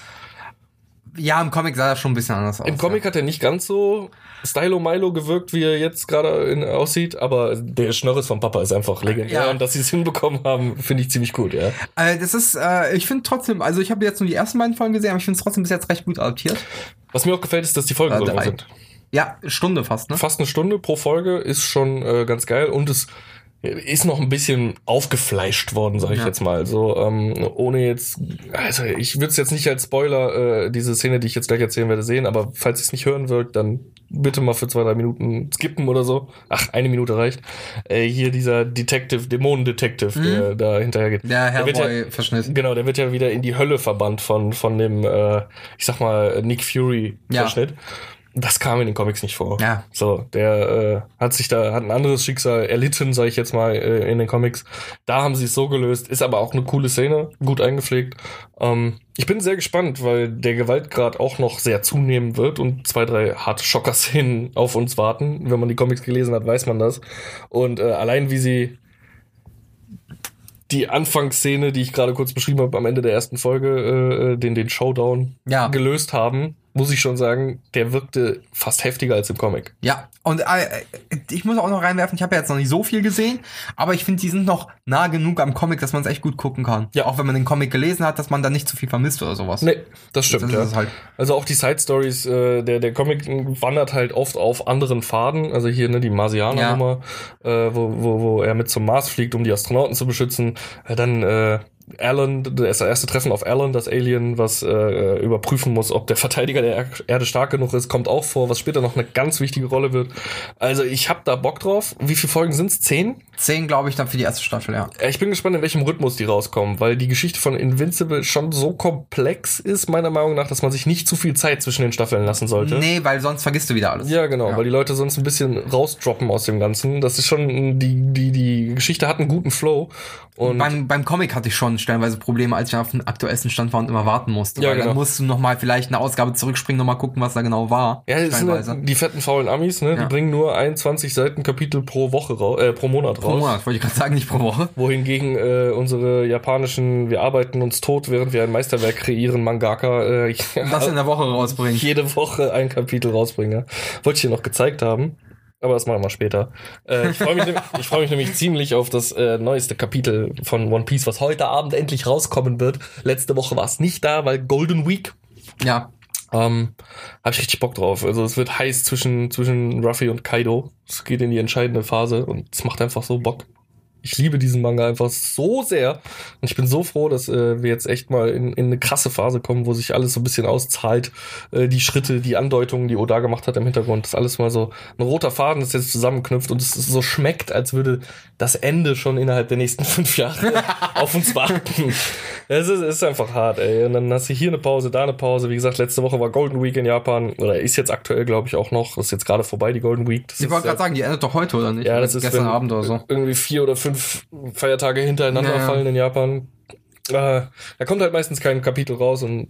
Ja, im Comic sah er schon ein bisschen anders aus. Im Comic ja. hat er nicht ganz so Stylo Milo gewirkt, wie er jetzt gerade aussieht, aber der Schnörres vom Papa ist einfach legendär Ja. und dass sie es hinbekommen haben, finde ich ziemlich gut, ja. Äh, das ist, äh, ich finde trotzdem, also ich habe jetzt nur die ersten beiden Folgen gesehen, aber ich finde es trotzdem bis jetzt recht gut adaptiert. Was mir auch gefällt, ist, dass die Folgen Äh, so lang sind. Ja, Stunde fast, ne? Fast eine Stunde pro Folge ist schon äh, ganz geil und es ist noch ein bisschen aufgefleischt worden, sage ich Ja. jetzt mal. So ähm, ohne jetzt, also ich würde es jetzt nicht als Spoiler äh, diese Szene, die ich jetzt gleich erzählen werde, sehen, aber falls ihr es nicht hören wollt, dann bitte mal für zwei drei Minuten skippen oder so. Ach, eine Minute reicht. Äh, hier dieser Detective, Dämonendetective, der da hinterher geht. Mhm. Der wird ja- Hellboy-Verschnitt. Genau, der wird ja wieder in die Hölle verbannt von, von dem, äh, ich sag mal, Nick Ja. Das kam in den Comics nicht vor. Ja. So, der äh, hat sich da, hat ein anderes Schicksal erlitten, sage ich jetzt mal, äh, in den Comics. Da haben sie es so gelöst, ist aber auch eine coole Szene, gut eingepflegt. Ähm, ich bin sehr gespannt, weil der Gewaltgrad auch noch sehr zunehmen wird und zwei, drei harte Schocker-Szenen auf uns warten. Wenn man die Comics gelesen hat, weiß man das. Und äh, allein wie sie die Anfangsszene, die ich gerade kurz beschrieben habe am Ende der ersten Folge, äh, den, den Showdown Ja. gelöst haben, muss ich schon sagen, der wirkte fast heftiger als im Comic. Ja, und äh, ich muss auch noch reinwerfen, ich habe ja jetzt noch nicht so viel gesehen, aber ich finde, die sind noch nah genug am Comic, dass man es echt gut gucken kann. Ja. Auch wenn man den Comic gelesen hat, dass man da nicht zu viel vermisst oder sowas. Nee, das stimmt, Das ja. halt. Also auch die Side-Stories, äh, der, der Comic wandert halt oft auf anderen Faden. Also hier, ne, die Marsianer-Nummer, äh, wo, wo, wo er mit zum Mars fliegt, um die Astronauten zu beschützen. Äh, dann äh, Alan, das erste Treffen auf Alan, das Alien, was äh, überprüfen muss, ob der Verteidiger der Er- Erde stark genug ist, kommt auch vor, was später noch eine ganz wichtige Rolle wird. Also ich hab da Bock drauf. Wie viele Folgen sind's? Zehn? Zehn, glaube ich, dann für die erste Staffel, ja. Äh, Ich bin gespannt, in welchem Rhythmus die rauskommen, weil die Geschichte von Invincible schon so komplex ist, meiner Meinung nach, dass man sich nicht zu viel Zeit zwischen den Staffeln lassen sollte. Nee, weil sonst vergisst du wieder alles. Ja, genau, Ja. weil die Leute sonst ein bisschen rausdroppen aus dem Ganzen. Das ist schon, die, die, die Geschichte hat einen guten Flow. Und beim, beim Comic hatte ich schon stellenweise Probleme, als ich auf den aktuellsten Stand war und immer warten musste. Ja, genau. dann musst du noch mal vielleicht eine Ausgabe zurückspringen, noch mal gucken, was da genau war. ja, das sind halt die fetten faulen Amis, ne? Die Ja. bringen nur 21 Seiten Kapitel pro Woche raus, äh, pro Monat raus. Pro Monat, wollte ich gerade sagen, nicht pro Woche. Wohingegen äh, unsere japanischen, wir arbeiten uns tot, während wir ein Meisterwerk kreieren, Mangaka, äh, Das in der Woche rausbringen. jede Woche ein Kapitel rausbringe. Wollte ich dir noch gezeigt haben. Aber das machen wir später. Äh, ich freue mich, ich freu mich nämlich ziemlich auf das äh, neueste Kapitel von One Piece, was heute Abend endlich rauskommen wird. Letzte Woche war es nicht da, weil Golden Week. Ja, Ähm, Habe ich richtig Bock drauf. Also es wird heiß zwischen, zwischen Ruffy und Kaido. Es geht in die entscheidende Phase und es macht einfach so Bock. Ich liebe diesen Manga einfach so sehr. Und ich bin so froh, dass äh, wir jetzt echt mal in, in eine krasse Phase kommen, wo sich alles so ein bisschen auszahlt. Äh, die Schritte, die Andeutungen, die Oda gemacht hat im Hintergrund, das alles mal so ein roter Faden, das jetzt zusammenknüpft und es so schmeckt, als würde das Ende schon innerhalb der nächsten *laughs* fünf Jahre *laughs* auf uns warten. Es ist, ist einfach hart, ey. Und dann hast du hier eine Pause, da eine Pause. Wie gesagt, letzte Woche war Golden Week in Japan. Oder ist jetzt aktuell, glaube ich, auch noch. Ist jetzt gerade vorbei, die Golden Week. Das ich wollte gerade sagen, die endet doch heute, oder nicht? ja, das ist gestern wenn Abend oder so. Irgendwie vier oder fünf Feiertage hintereinander Ja, ja. fallen in Japan. Äh, da kommt halt meistens kein Kapitel raus und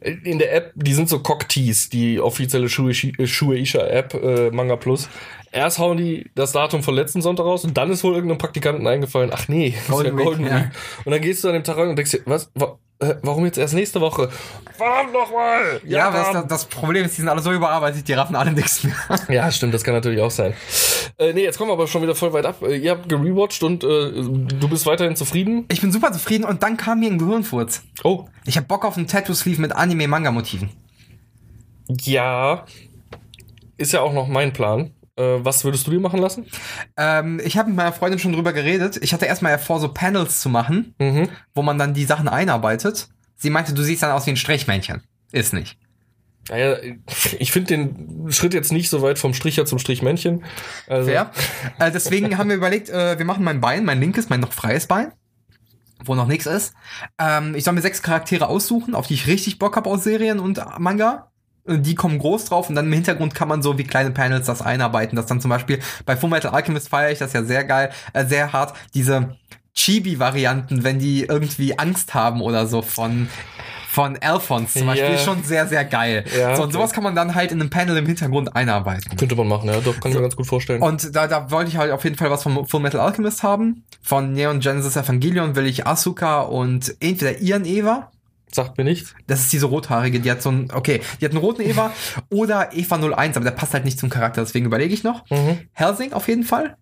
in der App, die sind so Cocktees, die offizielle Shueisha- äh, Shueisha-App, äh, Manga Plus. Erst hauen die das Datum von letzten Sonntag raus und dann ist wohl irgendeinem Praktikanten eingefallen, ach nee, ist Golden ja Week, Golden Week. ja. Und dann gehst du an dem Tag rein und denkst dir, was, wa, äh, warum jetzt erst nächste Woche? Verdammt nochmal! Ja, aber das, das Problem ist, die sind alle so überarbeitet, die raffen alle nichts mehr. Ja, stimmt, das kann natürlich auch sein. Äh, nee, jetzt kommen wir aber schon wieder voll weit ab. Äh, ihr habt gerewatcht und äh, du bist weiterhin zufrieden? Ich bin super zufrieden und dann kam mir ein Gehirnfurz. Oh. Ich hab Bock auf einen Tattoo-Sleeve mit Anime-Manga-Motiven. Ja. Ist ja auch noch mein Plan. Äh, was würdest du dir machen lassen? Ähm, ich habe mit meiner Freundin schon drüber geredet. Ich hatte erstmal ja vor, so Panels zu machen, Mhm. wo man dann die Sachen einarbeitet. Sie meinte, du siehst dann aus wie ein Strichmännchen. Ist nicht. Naja, ich finde den Schritt jetzt nicht so weit vom Stricher zum Strichmännchen. Also, Fair. äh, deswegen haben wir überlegt, äh, wir machen mein Bein, mein linkes, mein noch freies Bein, wo noch nichts ist. Ähm, ich soll mir sechs Charaktere aussuchen, auf die ich richtig Bock habe aus Serien und Manga. Die kommen groß drauf und dann im Hintergrund kann man so wie kleine Panels das einarbeiten. Das dann zum Beispiel bei Fullmetal Alchemist feiere ich das ja sehr geil, äh, sehr hart. Diese Chibi-Varianten, wenn die irgendwie Angst haben oder so von von Alphonse zum Beispiel ist schon sehr, sehr geil. Ja, so, und okay. sowas kann man dann halt in einem Panel im Hintergrund einarbeiten. Könnte man machen, ja, doch, kann ich mir ganz gut vorstellen. Und da, da wollte ich halt auf jeden Fall was von Full Metal Alchemist haben. Von Neon Genesis Evangelion will ich Asuka und entweder Ian Eva. Sagt mir nichts. Das ist diese rothaarige, die hat so einen, okay, die hat einen roten Eva *laughs* oder Eva 01, aber der passt halt nicht zum Charakter, deswegen überlege ich noch. Mhm. Helsing auf jeden Fall.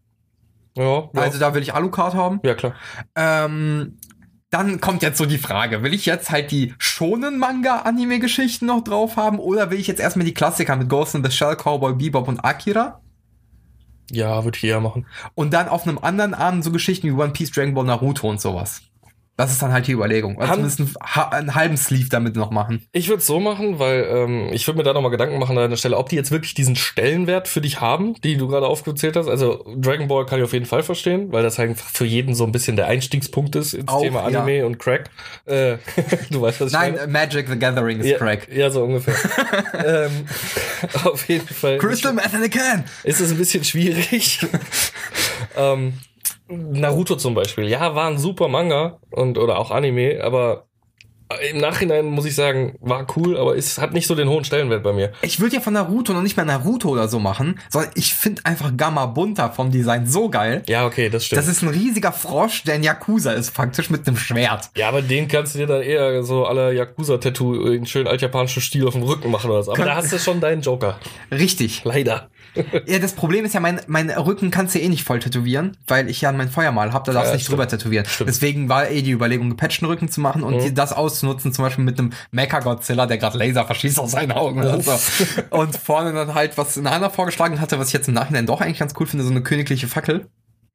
Ja, ja. Also da will ich Alucard haben. ja, klar. Ähm, dann kommt jetzt so die Frage, will ich jetzt halt die schonen Manga-Anime-Geschichten noch drauf haben oder will ich jetzt erstmal die Klassiker mit Ghost in the Shell, Cowboy Bebop und Akira? Ja, würde ich eher machen. Und dann auf einem anderen Abend so Geschichten wie One Piece, Dragon Ball, Naruto und sowas. Das ist dann halt die Überlegung. Also Haben- zumindest einen, einen halben Sleeve damit noch machen. Ich würde es so machen, weil ähm, ich würde mir da nochmal Gedanken machen an der Stelle, ob die jetzt wirklich diesen Stellenwert für dich haben, die du gerade aufgezählt hast. Also Dragon Ball kann ich auf jeden Fall verstehen, weil das einfach für jeden so ein bisschen der Einstiegspunkt ist ins Auch, Thema ja. Anime und Crack. Äh, *laughs* du weißt, was ich Nein, meine? Magic the Gathering ist ja, Crack. Ja, so ungefähr. *laughs* ähm, *laughs* auf jeden Fall. Crystal Meth in a Can! ist es ein bisschen schwierig. ähm, Naruto zum Beispiel, ja, war ein super Manga und oder auch Anime, aber im Nachhinein muss ich sagen, war cool, aber es hat nicht so den hohen Stellenwert bei mir. Ich würde ja von Naruto noch nicht mal Naruto oder so machen, sondern ich finde einfach Gamma Bunta vom Design so geil. Ja, okay, das stimmt. Das ist ein riesiger Frosch, der ein Yakuza ist, faktisch mit einem Schwert. ja, aber den kannst du dir dann eher so aller Yakuza-Tattoo in schön altjapanischen Stil auf dem Rücken machen oder so. Aber Kann- da hast du schon deinen Joker. Richtig. Leider. *laughs* Ja, das Problem ist ja, mein, mein Rücken kannst du eh nicht voll tätowieren, weil ich ja mein Feuermal hab, da darfst du Ja, nicht stimmt. drüber tätowieren. Stimmt. Deswegen war eh die Überlegung, gepatchten Rücken zu machen und die, das auszunutzen, zum Beispiel mit einem Mecha-Godzilla, der gerade Laser verschießt aus seinen Augen oder so. Und vorne dann halt, was Nana vorgeschlagen hatte, was ich jetzt im Nachhinein doch eigentlich ganz cool finde, so eine königliche Fackel,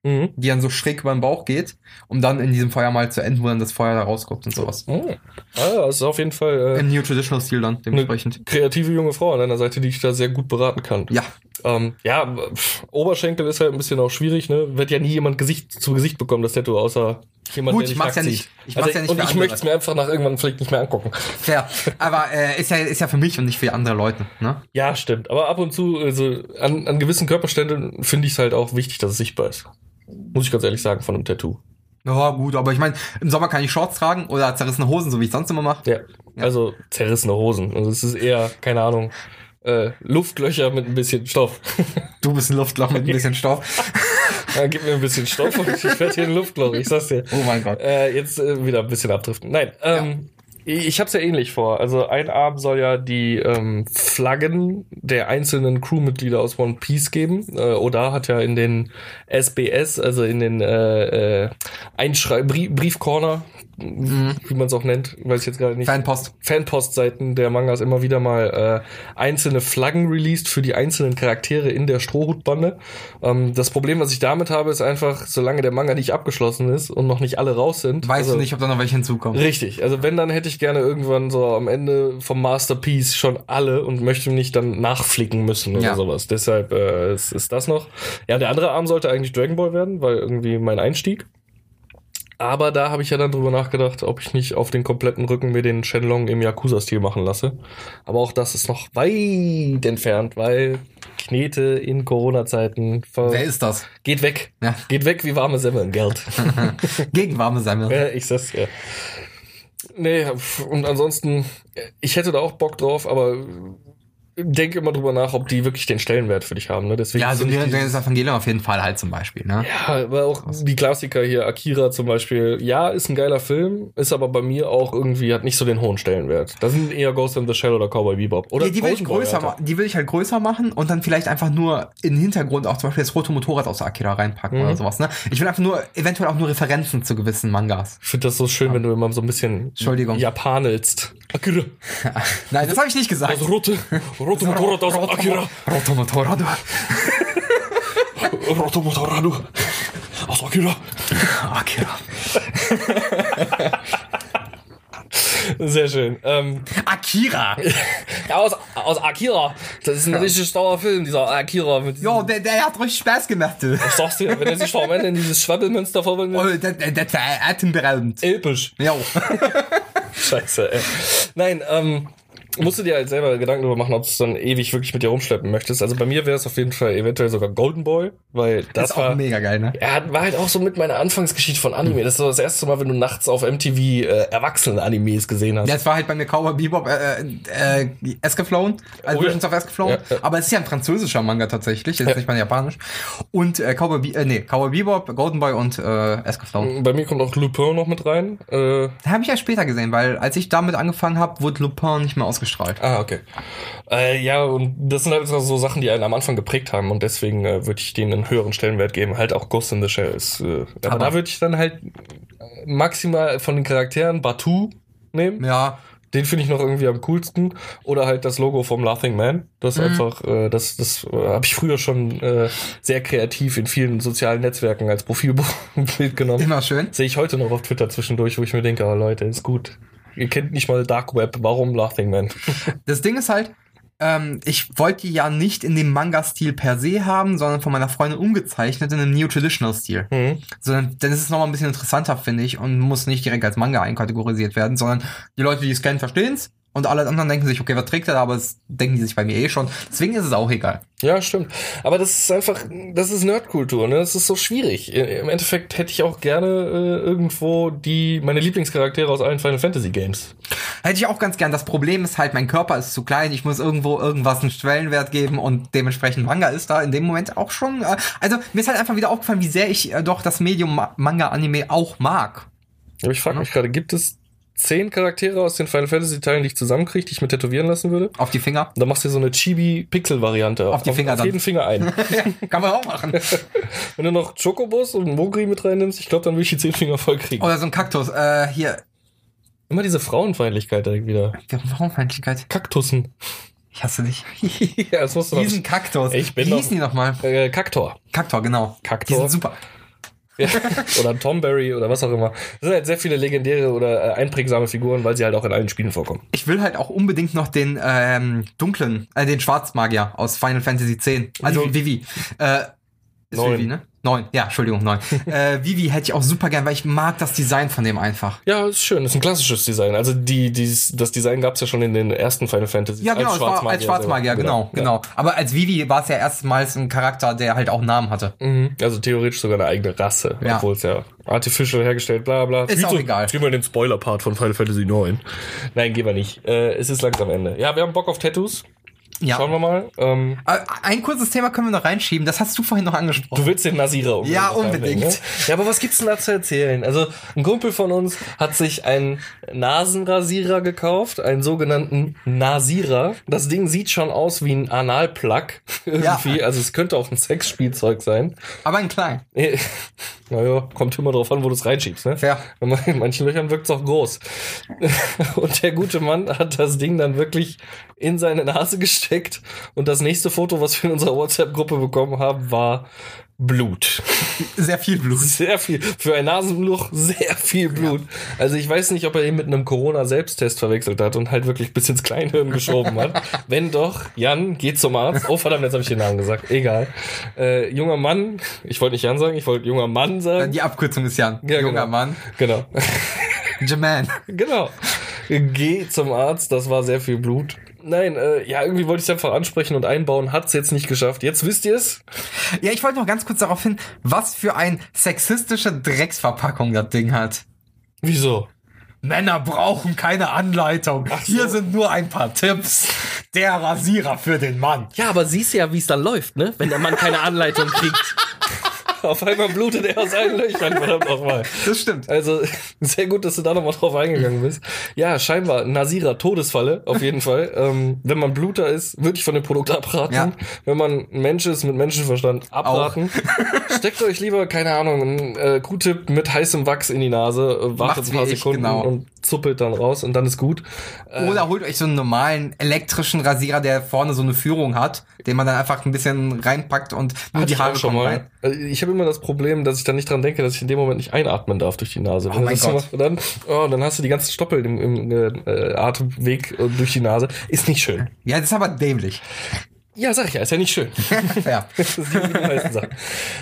Mhm. die dann so schräg über den Bauch geht, um dann in diesem Feuermal zu enden, wo dann das Feuer da rauskommt und sowas. Oh. Ah, das ist auf jeden Fall äh, Im New Traditional Stil dann, dementsprechend. kreative junge Frau an deiner Seite, die ich da sehr gut beraten kann. Ja, Ähm, ja, pff, Oberschenkel ist halt ein bisschen auch schwierig, ne? Wird ja nie jemand Gesicht zu Gesicht bekommen, das Tattoo, außer jemand, Gut, der ich mach's ja nicht- ich mach's ja nicht und ich möchte es mir einfach nach irgendwann vielleicht nicht mehr angucken. *laughs* fair. Aber äh, ist ja ist ja für mich und nicht für andere Leute, ne? Ja, stimmt. Aber ab und zu, also an, an gewissen Körperständen finde ich es halt auch wichtig, dass es sichtbar ist. Muss ich ganz ehrlich sagen, von einem Tattoo. Ja, gut, aber ich meine, im Sommer kann ich Shorts tragen oder zerrissene Hosen, so wie ich sonst immer mache. Ja. Also zerrissene Hosen. Also es ist eher, keine Ahnung, äh, Luftlöcher mit ein bisschen Stoff. *laughs* Du bist ein Luftloch mit ein bisschen Stoff. *laughs* Dann gib mir ein bisschen Stoff und ich werde hier ein Luftloch, ich sag's dir. Oh mein Gott. Äh, jetzt äh, wieder ein bisschen abdriften. Nein, ähm, ich hab's ja ähnlich vor. Also ein Abend soll ja die ähm, Flaggen der einzelnen Crewmitglieder aus One Piece geben. Äh, Oda hat ja in den SBS, also in den äh, äh, Einschrei Brie Briefcorner, wie man es auch nennt, weiß ich jetzt gerade nicht. Fanpost. Fanpostseiten der Mangas immer wieder mal äh, einzelne Flaggen released für die einzelnen Charaktere in der Strohhutbande. Ähm, das Problem, was ich damit habe, ist einfach, solange der Manga nicht abgeschlossen ist und noch nicht alle raus sind. Weißt also, du nicht, ob da noch welche hinzukommen. Richtig. Also wenn, dann hätte ich gerne irgendwann so am Ende vom Masterpiece schon alle und möchte nicht dann nachflicken müssen oder Ja. sowas. Deshalb äh, ist, ist das noch. Ja, der andere Arm sollte eigentlich Dragon Ball werden, weil irgendwie mein Einstieg. Aber da habe ich ja dann drüber nachgedacht, ob ich nicht auf den kompletten Rücken mir den Shenlong im Yakuza-Stil machen lasse. Aber auch das ist noch weit entfernt, weil Knete in Corona-Zeiten Wer ist das? geht weg. Ja. Geht weg wie warme Semmeln, Geld. *laughs* Gegen warme Semmel. Ja, ich sag's ja. Nee, und ansonsten, ich hätte da auch Bock drauf, aber denke immer drüber nach, ob die wirklich den Stellenwert für dich haben. Ne? Deswegen Ja, so finde ich ein die- das Evangelium auf jeden Fall halt zum Beispiel, ne? ja, aber auch die Klassiker hier, Akira zum Beispiel, ja, ist ein geiler Film, ist aber bei mir auch irgendwie, hat nicht so den hohen Stellenwert. Das sind eher Ghost in the Shell oder Cowboy Bebop. Oder Ja, die will ich größer. Die will ich halt größer machen und dann vielleicht einfach nur in den Hintergrund auch zum Beispiel das rote Motorrad aus Akira reinpacken Mhm. oder sowas, ne? Ich will einfach nur, eventuell auch nur Referenzen zu gewissen Mangas. Ich finde das so schön, wenn du immer so ein bisschen Entschuldigung. japanelst. Akira, *laughs* Nein, das habe ich nicht gesagt. das rote, rote Motorrad aus Roto- Akira. Roto Motorrad. Rote Motorrad aus Akira. Akira. *laughs* *laughs* Sehr schön. Ähm, Akira. Ja, *laughs* aus, aus Akira. Das ist ein richtig stauer Film, dieser Akira. Mit Jo, der, der hat richtig Spaß gemacht, du. ich sag's dir, wenn er sich da am Ende in dieses Schwabbelmünster verwandelt. Oh, der, der, der war atemberaubend. Episch. Jo. Scheiße, ey. Nein, ähm, musst du dir halt selber Gedanken darüber machen, ob du es dann ewig wirklich mit dir rumschleppen möchtest. Also bei mir wäre es auf jeden Fall eventuell sogar Golden Boy, weil das, ist war auch mega geil, ne? Ja, war halt auch so mit meiner Anfangsgeschichte von Anime. Das ist so das erste Mal, wenn du nachts auf MTV äh, Erwachsenen-Animes gesehen hast. Ja, es war halt bei mir Cowboy Bebop äh, äh, äh, Escaflown, also Oh ja. Of Escaflown. Ja, ja. Aber es ist ja ein französischer Manga tatsächlich, ist Ja. nicht mal japanisch. Und äh, Cowboy, Be äh, nee, Cowboy Bebop, Golden Boy und äh, Escaflown. Bei mir kommt auch Lupin noch mit rein. Äh, habe ich ja später gesehen, weil als ich damit angefangen habe, wurde Lupin nicht mehr ausgestrahlt. ah, okay. Äh, ja, und das sind halt so Sachen, die einen am Anfang geprägt haben und deswegen äh, würde ich denen einen höheren Stellenwert geben. Halt auch Ghost in the Shell ist. Äh, aber, Aber- da würde ich dann halt äh, maximal von den Charakteren Batu nehmen. Ja, Den finde ich noch irgendwie am coolsten. Oder halt das Logo vom Laughing Man. Das ist einfach, äh, das, das äh, habe ich früher schon äh, sehr kreativ in vielen sozialen Netzwerken als Profilbild *laughs* genommen. immer schön. Sehe ich heute noch auf Twitter zwischendurch, wo ich mir denke, oh Leute, ist gut. Ihr kennt nicht mal Dark Web, warum Laughing Man? *laughs* Das Ding ist halt, ähm, ich wollte die ja nicht in dem Manga-Stil per se haben, sondern von meiner Freundin umgezeichnet in einem Neo-Traditional-Stil. Mhm. Sondern dann ist es nochmal ein bisschen interessanter, finde ich, und muss nicht direkt als Manga einkategorisiert werden, sondern die Leute, die es kennen, verstehen's. Und alle anderen denken sich, okay, was trägt er da? Aber das denken die sich bei mir eh schon. Deswegen ist es auch egal. Ja, stimmt. Aber das ist einfach, das ist Nerdkultur, ne? Das ist so schwierig. Im Endeffekt hätte ich auch gerne äh, irgendwo die, meine Lieblingscharaktere aus allen Final Fantasy Games. Hätte ich auch ganz gern. Das Problem ist halt, mein Körper ist zu klein. Ich muss irgendwo irgendwas einen Schwellenwert geben und dementsprechend Manga ist da in dem Moment auch schon. Äh, also mir ist halt einfach wieder aufgefallen, wie sehr ich äh, doch das Medium Ma Manga-Anime auch mag. Aber ich frage mich gerade, gibt es zehn Charaktere aus den Final Fantasy Teilen, die ich zusammenkriege, die ich mir tätowieren lassen würde? Auf die Finger. Dann machst du so eine Chibi-Pixel-Variante. Auf die Finger auf dann. jeden Finger ein. *laughs* ja, kann man auch machen. *laughs* Wenn du noch Chocobos und Mogri mit reinnimmst, ich glaube, dann will ich die zehn Finger voll kriegen. Oder so ein Kaktus. Äh, hier. Immer diese Frauenfeindlichkeit direkt wieder. Warum Feindlichkeit? Kaktussen. Ich hasse dich. *laughs* ja, das musst du Diesen Kaktus. Ich bin Wie hießen die nochmal? noch. Äh, Kaktor. Kaktor, genau. Kaktor. Die sind super. Ja. oder Tomberry oder was auch immer. Das sind halt sehr viele legendäre oder äh, einprägsame Figuren, weil sie halt auch in allen Spielen vorkommen. Ich will halt auch unbedingt noch den ähm, dunklen, äh, den Schwarzmagier aus Final Fantasy X. Also Vivi. Äh, ist Neun. Vivi, ne? Neun. Ja, Entschuldigung, neun. *laughs* äh, Vivi hätte ich auch super gern, weil ich mag das Design von dem einfach. Ja, ist schön. Ist ein klassisches Design. Also die, dies, das Design gab's ja schon in den ersten Final Fantasy. Ja, genau, als, war, als Schwarzmagier, genau, genau. Aber als Vivi war es ja erstmals ein Charakter, der halt auch Namen hatte. Mhm. Also theoretisch sogar eine eigene Rasse, Ja. obwohl es ja artificial hergestellt, bla bla. Ist Wie auch so, egal. Gehen wir in den Spoiler-Part von Final Fantasy 9. Nein, gehen wir nicht. Äh, es ist langsam Ende. Ja, wir haben Bock auf Tattoos. Ja. Schauen wir mal. Ähm, Äh, Ein kurzes Thema können wir noch reinschieben, das hast du vorhin noch angesprochen. du willst den Nasira unbedingt Ja, reinbringen, unbedingt. Ne? Ja, aber was gibt's denn da zu erzählen? Also, ein Kumpel von uns hat sich einen Nasenrasierer gekauft, einen sogenannten Nasira. Das Ding sieht schon aus wie ein Analplug *laughs* irgendwie. Also, es könnte auch ein Sexspielzeug sein. Aber ein klein. *laughs* Naja, kommt immer drauf an, wo du es reinschiebst, ne? Fair. In manchen Löchern wirkt es auch groß. *laughs* Und der gute Mann hat das Ding dann wirklich in seine Nase gesteckt. Und das nächste Foto, was wir in unserer WhatsApp-Gruppe bekommen haben, war Blut. Sehr viel Blut. Sehr viel. Für ein Nasenloch sehr viel Blut. Also ich weiß nicht, ob er ihn mit einem Corona-Selbsttest verwechselt hat und halt wirklich bis ins Kleinhirn geschoben hat. *laughs* Wenn doch, Jan, geht zum Arzt. Oh verdammt, jetzt habe ich den Namen gesagt. Egal. Äh, junger Mann, ich wollte nicht Jan sagen, ich wollte junger Mann sagen. Die Abkürzung ist Jan. Ja, Junger genau. Mann. Genau. Jaman. *laughs* genau. Geh zum Arzt, das war sehr viel Blut. Nein, äh, ja, irgendwie wollte ich es einfach ansprechen und einbauen, hat's jetzt nicht geschafft. Jetzt wisst ihr es. Ja, ich wollte noch ganz kurz darauf hin, was für ein sexistische Drecksverpackung das Ding hat. Wieso? Männer brauchen keine Anleitung. So. Hier sind nur ein paar Tipps. Der Rasierer für den Mann. Ja, aber siehst ja, wie es dann läuft, ne? Wenn der Mann keine Anleitung kriegt. *laughs* Auf einmal blutet er aus allen Löchern, verdammt nochmal. Das stimmt. Also, sehr gut, dass du da nochmal drauf eingegangen bist. Ja, scheinbar Nasira Todesfalle, auf jeden Fall. Ähm, wenn man Bluter ist, würde ich von dem Produkt abraten. Ja. Wenn man Mensch ist mit Menschenverstand, abraten. *laughs* Steckt euch lieber, keine Ahnung, einen äh, Q-Tip mit heißem Wachs in die Nase, äh, wartet ein paar wie ich, Sekunden genau. und zuppelt dann raus und dann ist gut. Äh, Oder holt euch so einen normalen elektrischen Rasierer, der vorne so eine Führung hat, den man dann einfach ein bisschen reinpackt und nur die Haare schon mal. rein. Also Ich habe immer das Problem, dass ich dann nicht dran denke, dass ich in dem Moment nicht einatmen darf durch die Nase. Oh mein Gott. machst, dann, oh, dann hast du die ganzen Stoppel im, im äh, Atemweg äh, durch die Nase. Ist nicht schön. Ja, das ist aber dämlich. Ja, sag ich ja, ist ja nicht schön. *laughs* ja. *laughs* Das ist die, die meisten Sachen.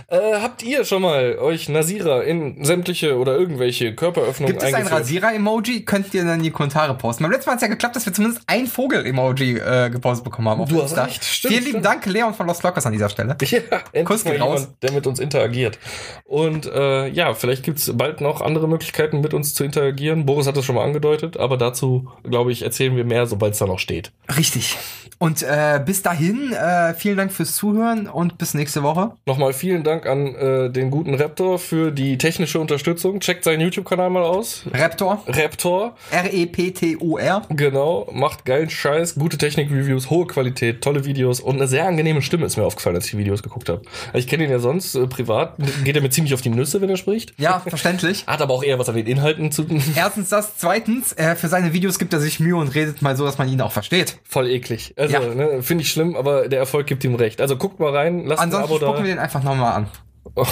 Äh, habt ihr schon mal euch Nasira in sämtliche oder irgendwelche Körperöffnungen Gibt es ein? Rasierer-Emoji? Könnt ihr dann in die Kommentare posten. Beim letzten Mal hat es ja geklappt, dass wir zumindest ein Vogel-Emoji äh, gepostet bekommen haben. Du hast recht, stimmt, Vielen lieben stimmt. Dank, Leon von Lost Lockers an dieser Stelle. *laughs* Ja, endlich Kuss geht raus. jemand, der mit uns interagiert. Und äh, ja, vielleicht gibt's bald noch andere Möglichkeiten, mit uns zu interagieren. Boris hat das schon mal angedeutet, aber dazu, glaube ich, erzählen wir mehr, sobald es da noch steht. Richtig. Und äh, bis dahin, äh, vielen Dank fürs Zuhören und bis nächste Woche. Nochmal vielen Dank an äh, den guten Raptor für die technische Unterstützung. Checkt seinen YouTube-Kanal mal aus. Raptor. Raptor, E R-E-P-T-O-R. genau, macht geilen Scheiß, gute Technik-Reviews, hohe Qualität, tolle Videos und eine sehr angenehme Stimme ist mir aufgefallen, als ich die Videos geguckt habe. Ich kenne ihn ja sonst äh, privat, geht er mir ziemlich auf die Nüsse, wenn er spricht. Ja, verständlich. *laughs* Hat aber auch eher was an den Inhalten zu tun. Erstens das, zweitens, äh, für seine Videos gibt er sich Mühe und redet mal so, dass man ihn auch versteht. Voll eklig. Also, Ja. ne, finde ich schlimm, aber der Erfolg gibt ihm recht. Also guckt mal rein, lasst Ansonsten ein Abo spucken wir den einfach nochmal an. *laughs*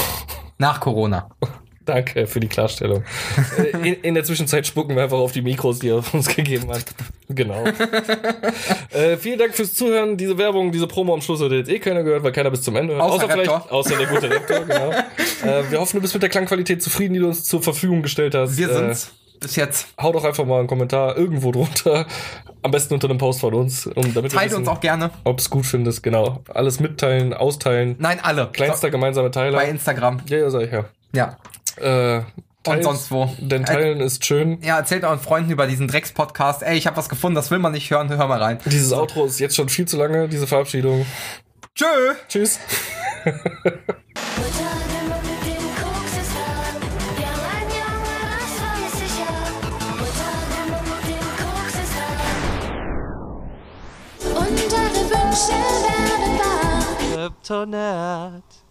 Nach Corona. Danke für die Klarstellung. Äh, in, in der Zwischenzeit spucken wir einfach auf die Mikros, die er *laughs* uns gegeben hat. Genau. *laughs* äh, vielen Dank fürs Zuhören. Diese Werbung, diese Promo am Schluss hat jetzt eh keiner gehört, weil keiner bis zum Ende hört. Außer vielleicht, Raptor. außer der gute Raptor, genau. Äh, wir hoffen, du bist mit der Klangqualität zufrieden, die du uns zur Verfügung gestellt hast. Wir Äh, sind's. Bis jetzt. hau doch einfach mal einen Kommentar irgendwo drunter. Am besten unter einem Post von uns. Um, damit Teilt wissen, uns auch gerne. Ob's gut findest, genau. Alles mitteilen, austeilen. Nein, alle. Kleinster gemeinsamer Teiler. Bei Instagram. ja, ja, sag ich ja. Ja. Äh, teilt- sonst wo. Denn teilen ist schön. Ja, erzählt euren Freunden über diesen Drecks-Podcast. Ey, ich habe was gefunden, das will man nicht hören. Hör mal rein. Dieses Outro ist jetzt schon viel zu lange, diese Verabschiedung. Tschö. Tschüss. *laughs* da. Und deine